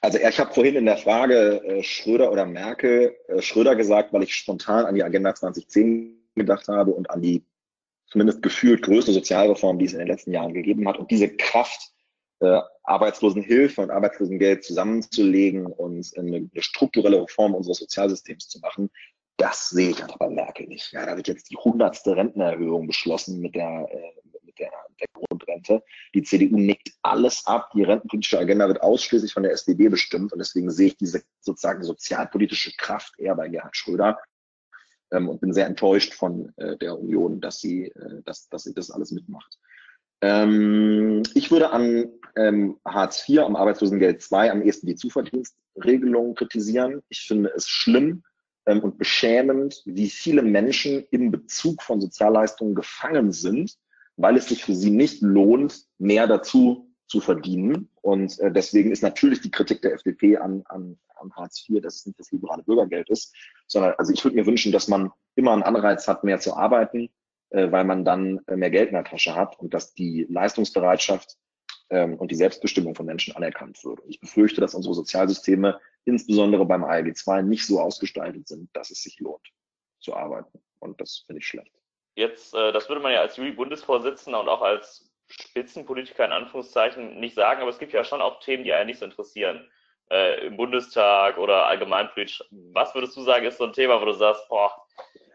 Also ich habe vorhin in der Frage äh, Schröder oder Merkel äh, Schröder gesagt, weil ich spontan an die Agenda 2010 gedacht habe und an die zumindest gefühlt größte Sozialreform, die es in den letzten Jahren gegeben hat. Und diese Kraft, äh, Arbeitslosenhilfe und Arbeitslosengeld zusammenzulegen und eine, eine strukturelle Reform unseres Sozialsystems zu machen, das sehe ich einfach bei Merkel nicht. Ja, da wird jetzt die hundertste Rentenerhöhung beschlossen mit der, äh, mit der, der Grundrente. Die CDU nickt alles ab. Die rentenpolitische Agenda wird ausschließlich von der SPD bestimmt. Und deswegen sehe ich diese sozusagen sozialpolitische Kraft eher bei Gerhard Schröder ähm, und bin sehr enttäuscht von äh, der Union, dass sie, äh, dass, dass sie das alles mitmacht. Ähm, ich würde an ähm, Hartz IV, am Arbeitslosengeld II am ehesten die Zuverdienstregelung kritisieren. Ich finde es schlimm ähm, und beschämend, wie viele Menschen im Bezug von Sozialleistungen gefangen sind, weil es sich für sie nicht lohnt, mehr dazu zu verdienen. Und äh, deswegen ist natürlich die Kritik der FDP an, an, an Hartz IV, dass es nicht das liberale Bürgergeld ist, sondern also ich würde mir wünschen, dass man immer einen Anreiz hat, mehr zu arbeiten, weil man dann äh, mehr Geld in der Tasche hat und dass die Leistungsbereitschaft ähm, und die Selbstbestimmung von Menschen anerkannt wird. Und ich befürchte, dass unsere Sozialsysteme insbesondere beim ALG II nicht so ausgestaltet sind, dass es sich lohnt zu arbeiten. Und das finde ich schlecht. Jetzt, äh, das würde man ja als Juli-Bundesvorsitzender und auch als Spitzenpolitiker in Anführungszeichen nicht sagen, aber es gibt ja schon auch Themen, die einen nicht so interessieren. Äh, Im Bundestag oder allgemeinpolitisch. Was würdest du sagen, ist so ein Thema, wo du sagst, boah,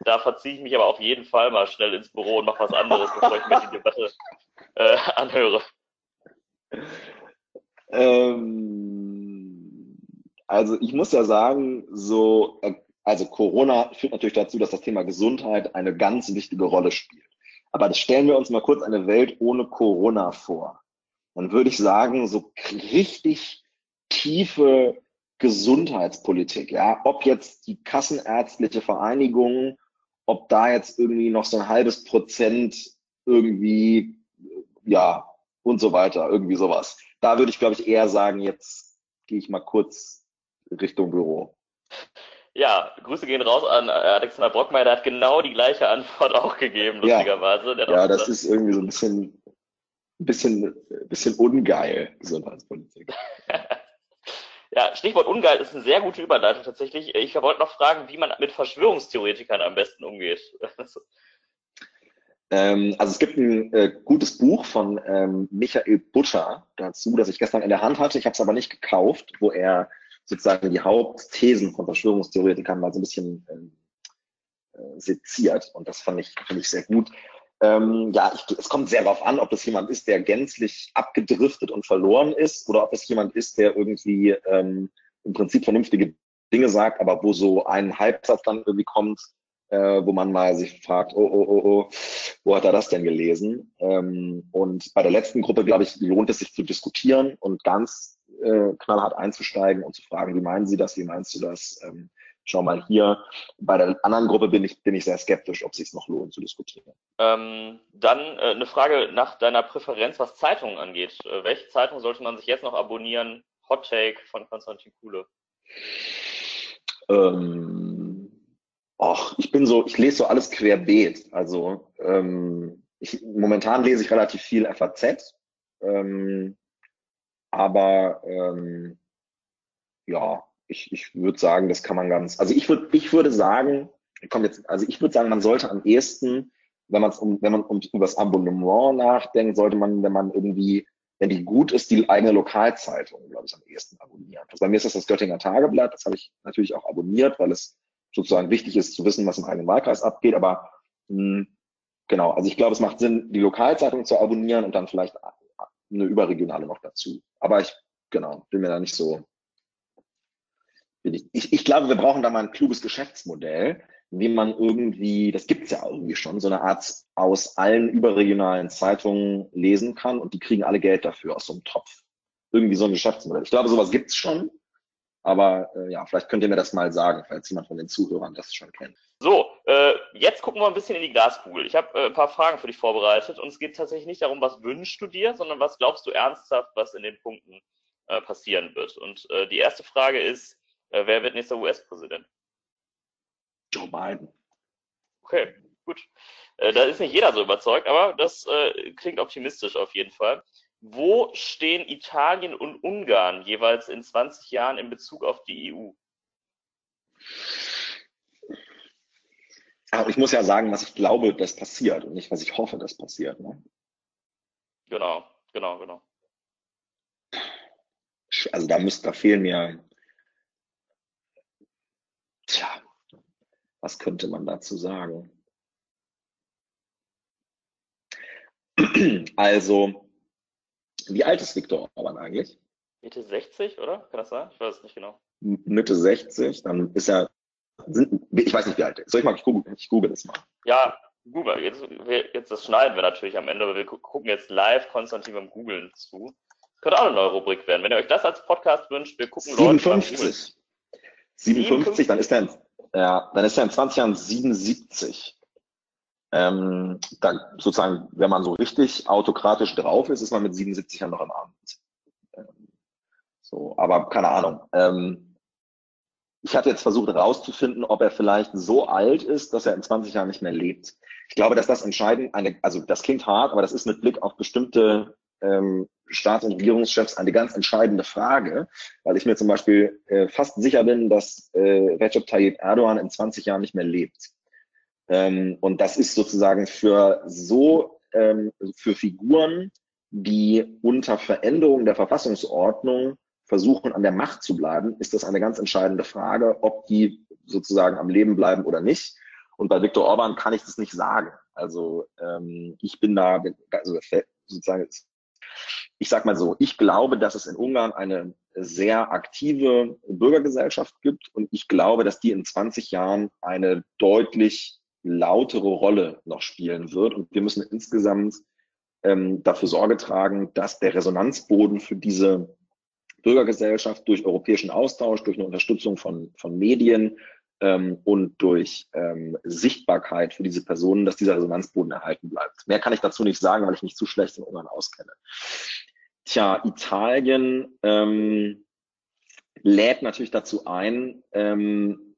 da verziehe ich mich aber auf jeden Fall mal schnell ins Büro und mache was anderes, bevor ich mir die Debatte äh, anhöre? Ähm, also ich muss ja sagen, so, äh, also Corona führt natürlich dazu, dass das Thema Gesundheit eine ganz wichtige Rolle spielt. Aber stellen wir uns mal kurz eine Welt ohne Corona vor. Dann würde ich sagen, so richtig tiefe Gesundheitspolitik, ja, ob jetzt die Kassenärztliche Vereinigung, ob da jetzt irgendwie noch so ein halbes Prozent irgendwie, ja, und so weiter, irgendwie sowas. Da würde ich, glaube ich, eher sagen, jetzt gehe ich mal kurz Richtung Büro. Ja, Grüße gehen raus an Alexander Brockmeier, der hat genau die gleiche Antwort auch gegeben, lustigerweise. Ja, ja das ist irgendwie so ein bisschen, bisschen, bisschen ungeil, Gesundheitspolitik. ja, Stichwort ungeil ist eine sehr gute Überleitung tatsächlich. Ich wollte noch fragen, wie man mit Verschwörungstheoretikern am besten umgeht. Ähm, also es gibt ein äh, gutes Buch von ähm, Michael Butcher dazu, das ich gestern in der Hand hatte. Ich habe es aber nicht gekauft, wo er sozusagen die Hauptthesen von Verschwörungstheoretikern mal so ein bisschen ähm, äh, seziert. Und das fand ich, fand ich sehr gut. Ähm, ja, ich, es kommt sehr darauf an, ob das jemand ist, der gänzlich abgedriftet und verloren ist oder ob es jemand ist, der irgendwie ähm, im Prinzip vernünftige Dinge sagt, aber wo so ein Halbsatz dann irgendwie kommt, äh, wo man mal sich fragt, oh, oh, oh, oh, wo hat er das denn gelesen? Ähm, und bei der letzten Gruppe, glaube ich, lohnt es sich zu diskutieren und ganz äh, knallhart einzusteigen und zu fragen, wie meinen Sie das, wie meinst du das? Ähm, schau mal hier. Bei der anderen Gruppe bin ich, bin ich sehr skeptisch, ob es sich noch lohnt zu diskutieren. Ähm, dann äh, eine Frage nach deiner Präferenz, was Zeitungen angeht. Äh, welche Zeitung sollte man sich jetzt noch abonnieren? Hot Take von Konstantin Kuhle. Ähm, Och, ich bin so, ich lese so alles querbeet. Also ähm, ich, momentan lese ich relativ viel FAZ, ähm, aber ähm, ja, ich, ich würde sagen, das kann man ganz. Also ich würde, ich würde sagen, kommt jetzt, also ich würde sagen, man sollte am ehesten, wenn man um, wenn man um, das Abonnement nachdenkt, sollte man, wenn man irgendwie, wenn die gut ist, die eigene Lokalzeitung, glaube ich, am ehesten abonnieren. Also bei mir ist das das Göttinger Tageblatt, das habe ich natürlich auch abonniert, weil es sozusagen wichtig ist zu wissen, was im eigenen Wahlkreis abgeht. Aber mh, hm, genau, also ich glaube, es macht Sinn, die Lokalzeitung zu abonnieren und dann vielleicht eine überregionale noch dazu. Aber ich, genau, bin mir da nicht so. Ich, ich, glaube, wir brauchen da mal ein kluges Geschäftsmodell, wie man irgendwie, das gibt's ja irgendwie schon, so eine Art aus allen überregionalen Zeitungen lesen kann und die kriegen alle Geld dafür aus so einem Topf. Irgendwie so ein Geschäftsmodell. Ich glaube, sowas gibt's schon. Aber äh, ja, vielleicht könnt ihr mir das mal sagen, falls jemand von den Zuhörern das schon kennt. So, äh, jetzt gucken wir ein bisschen in die Glaskugel. Ich habe äh, ein paar Fragen für dich vorbereitet und es geht tatsächlich nicht darum, was wünschst du dir, sondern was glaubst du ernsthaft, was in den Punkten äh, passieren wird. Und äh, die erste Frage ist, wer wird nächster US-Präsident? Joe Biden. Okay, gut. Äh, da ist nicht jeder so überzeugt, aber das äh, klingt optimistisch auf jeden Fall. Wo stehen Italien und Ungarn jeweils in 20 Jahren in Bezug auf die EU? Aber ich muss ja sagen, was ich glaube, das passiert und nicht, was ich hoffe, das passiert. Ne? Genau, genau, genau. Also da müsste, da fehlen mir, tja, Was könnte man dazu sagen? Also, wie alt ist Viktor Orban eigentlich? Mitte 60, oder? Kann das sein? Ich weiß es nicht genau. Mitte 60, dann ist er, sind, ich weiß nicht, wie alt er ist. Soll ich mal, ich google, ich google das mal. Ja, Google. Jetzt, jetzt das schneiden wir natürlich am Ende, aber wir gucken jetzt live Konstantin beim Googlen zu. Könnte auch eine neue Rubrik werden. Wenn ihr euch das als Podcast wünscht, wir gucken 57. Leute 57, dann ist er ja, dann ist er in 20 Jahren 77. Ähm, dann sozusagen, wenn man so richtig autokratisch drauf ist, ist man mit 77 Jahren noch im Amt. Ähm, so, aber keine Ahnung. Ähm, ich hatte jetzt versucht herauszufinden, ob er vielleicht so alt ist, dass er in 20 Jahren nicht mehr lebt. Ich glaube, dass das entscheidend, eine, also das klingt hart, aber das ist mit Blick auf bestimmte ähm, Staats- und Regierungschefs eine ganz entscheidende Frage, weil ich mir zum Beispiel äh, fast sicher bin, dass äh, Recep Tayyip Erdogan in 20 Jahren nicht mehr lebt. Ähm, und das ist sozusagen für so, ähm, für Figuren, die unter Veränderung der Verfassungsordnung versuchen, an der Macht zu bleiben, ist das eine ganz entscheidende Frage, ob die sozusagen am Leben bleiben oder nicht. Und bei Viktor Orban kann ich das nicht sagen. Also ähm, ich bin da, also sozusagen, ich sag mal so, ich glaube, dass es in Ungarn eine sehr aktive Bürgergesellschaft gibt und ich glaube, dass die in 20 Jahren eine deutlich lautere Rolle noch spielen wird. Und wir müssen insgesamt ähm, dafür Sorge tragen, dass der Resonanzboden für diese Bürgergesellschaft durch europäischen Austausch, durch eine Unterstützung von, von Medien ähm, und durch ähm, Sichtbarkeit für diese Personen, dass dieser Resonanzboden erhalten bleibt. Mehr kann ich dazu nicht sagen, weil ich mich zu schlecht in Ungarn auskenne. Tja, Italien ähm, lädt natürlich dazu ein, ähm,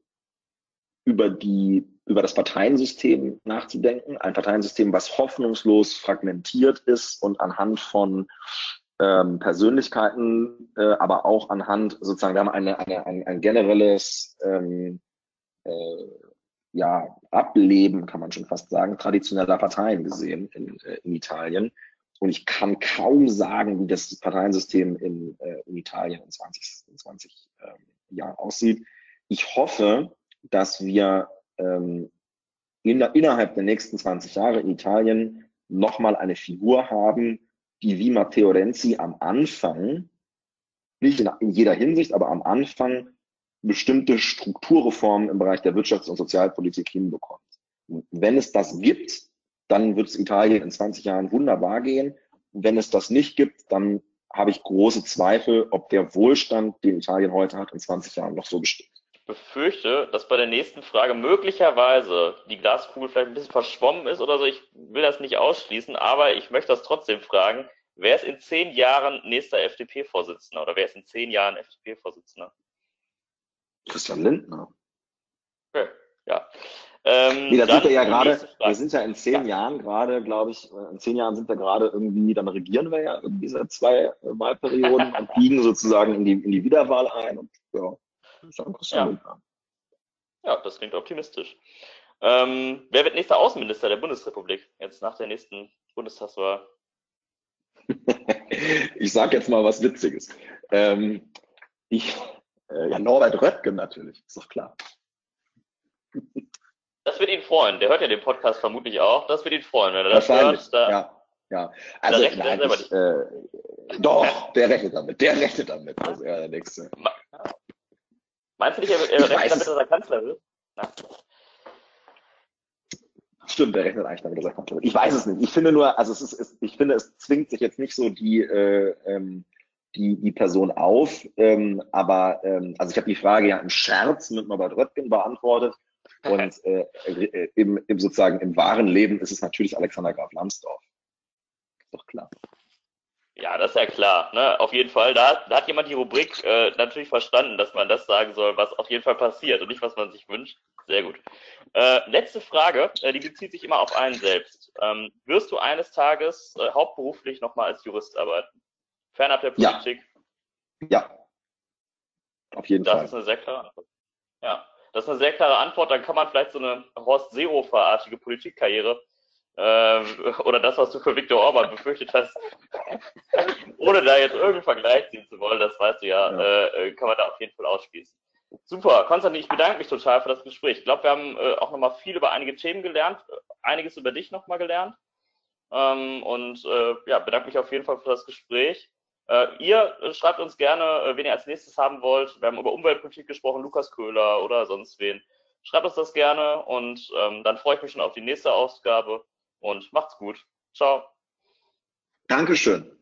über die über das Parteiensystem nachzudenken. Ein Parteiensystem, was hoffnungslos fragmentiert ist und anhand von ähm, Persönlichkeiten, äh, aber auch anhand sozusagen, wir haben eine, eine, ein, ein generelles ähm, äh, ja, Ableben, kann man schon fast sagen, traditioneller Parteien gesehen in, äh, in Italien. Und ich kann kaum sagen, wie das Parteiensystem in, äh, in Italien in 20, in 20 ähm, Jahren aussieht. Ich hoffe, dass wir ähm, in, innerhalb der nächsten 20 Jahre in Italien nochmal eine Figur haben, die wie Matteo Renzi am Anfang, nicht in, in jeder Hinsicht, aber am Anfang bestimmte Strukturreformen im Bereich der Wirtschafts- und Sozialpolitik hinbekommt. Wenn es das gibt, dann wird es Italien in 20 Jahren wunderbar gehen. Und wenn es das nicht gibt, dann habe ich große Zweifel, ob der Wohlstand, den Italien heute hat, in 20 Jahren noch so besteht befürchte, dass bei der nächsten Frage möglicherweise die Glaskugel vielleicht ein bisschen verschwommen ist oder so. Ich will das nicht ausschließen, aber ich möchte das trotzdem fragen. Wer ist in zehn Jahren nächster FDP-Vorsitzender oder wer ist in zehn Jahren FDP-Vorsitzender? Christian Lindner. Okay, ja. Ähm, nee, da sind wir ja gerade, wir sind ja in zehn ja. Jahren gerade, glaube ich, in zehn Jahren sind wir gerade irgendwie, dann regieren wir ja irgendwie seit zwei Wahlperioden und biegen sozusagen in die, in die Wiederwahl ein und ja, ja. ja, das klingt optimistisch. Ähm, wer wird nächster Außenminister der Bundesrepublik jetzt nach der nächsten Bundestagswahl? ich sage jetzt mal was Witziges. Ähm, ich, äh, ja, Norbert Röttgen natürlich, ist doch klar. Das wird ihn freuen. Der hört ja den Podcast vermutlich auch. Das wird ihn freuen, wenn er das hört. Da, ja, ja. Also, nein, ich, äh, doch, der rechnet damit. Der rechnet damit. Das ist der nächste. Meinst du nicht, er, er rechnet damit, dass er Kanzler wird? Na. Stimmt, der rechnet eigentlich damit, dass er Kanzler wird. Ich weiß es nicht. Ich finde nur, also es ist, es, ich finde, es zwingt sich jetzt nicht so die, äh, ähm, die, die Person auf. Ähm, aber ähm, also ich habe die Frage ja im Scherz mit Norbert Röttgen beantwortet. Und äh, äh, im, im sozusagen im wahren Leben ist es natürlich Alexander Graf Lambsdorff. Ist doch klar. Ja, das ist ja klar. Ne? Auf jeden Fall. Da, da hat jemand die Rubrik äh, natürlich verstanden, dass man das sagen soll, was auf jeden Fall passiert und nicht, was man sich wünscht. Sehr gut. Äh, letzte Frage, äh, die bezieht sich immer auf einen selbst. Ähm, wirst du eines Tages äh, hauptberuflich nochmal als Jurist arbeiten? Fernab der Politik? Ja. ja. Auf jeden das Fall. Das ist eine sehr klare Antwort. Ja, das ist eine sehr klare Antwort. Dann kann man vielleicht so eine Horst Seehofer-artige Politikkarriere ähm, oder das, was du für Viktor Orban befürchtet hast, ohne da jetzt irgendeinen Vergleich ziehen zu wollen, das weißt du ja, ja. Äh, kann man da auf jeden Fall ausschließen. Super, Konstantin, ich bedanke mich total für das Gespräch. Ich glaube, wir haben äh, auch nochmal viel über einige Themen gelernt, einiges über dich nochmal gelernt. Ähm, und äh, ja, bedanke mich auf jeden Fall für das Gespräch. Äh, ihr schreibt uns gerne, äh, wen ihr als nächstes haben wollt. Wir haben über Umweltpolitik gesprochen, Lukas Köhler oder sonst wen. Schreibt uns das gerne und ähm, dann freue ich mich schon auf die nächste Ausgabe und macht's gut. Ciao. Dankeschön.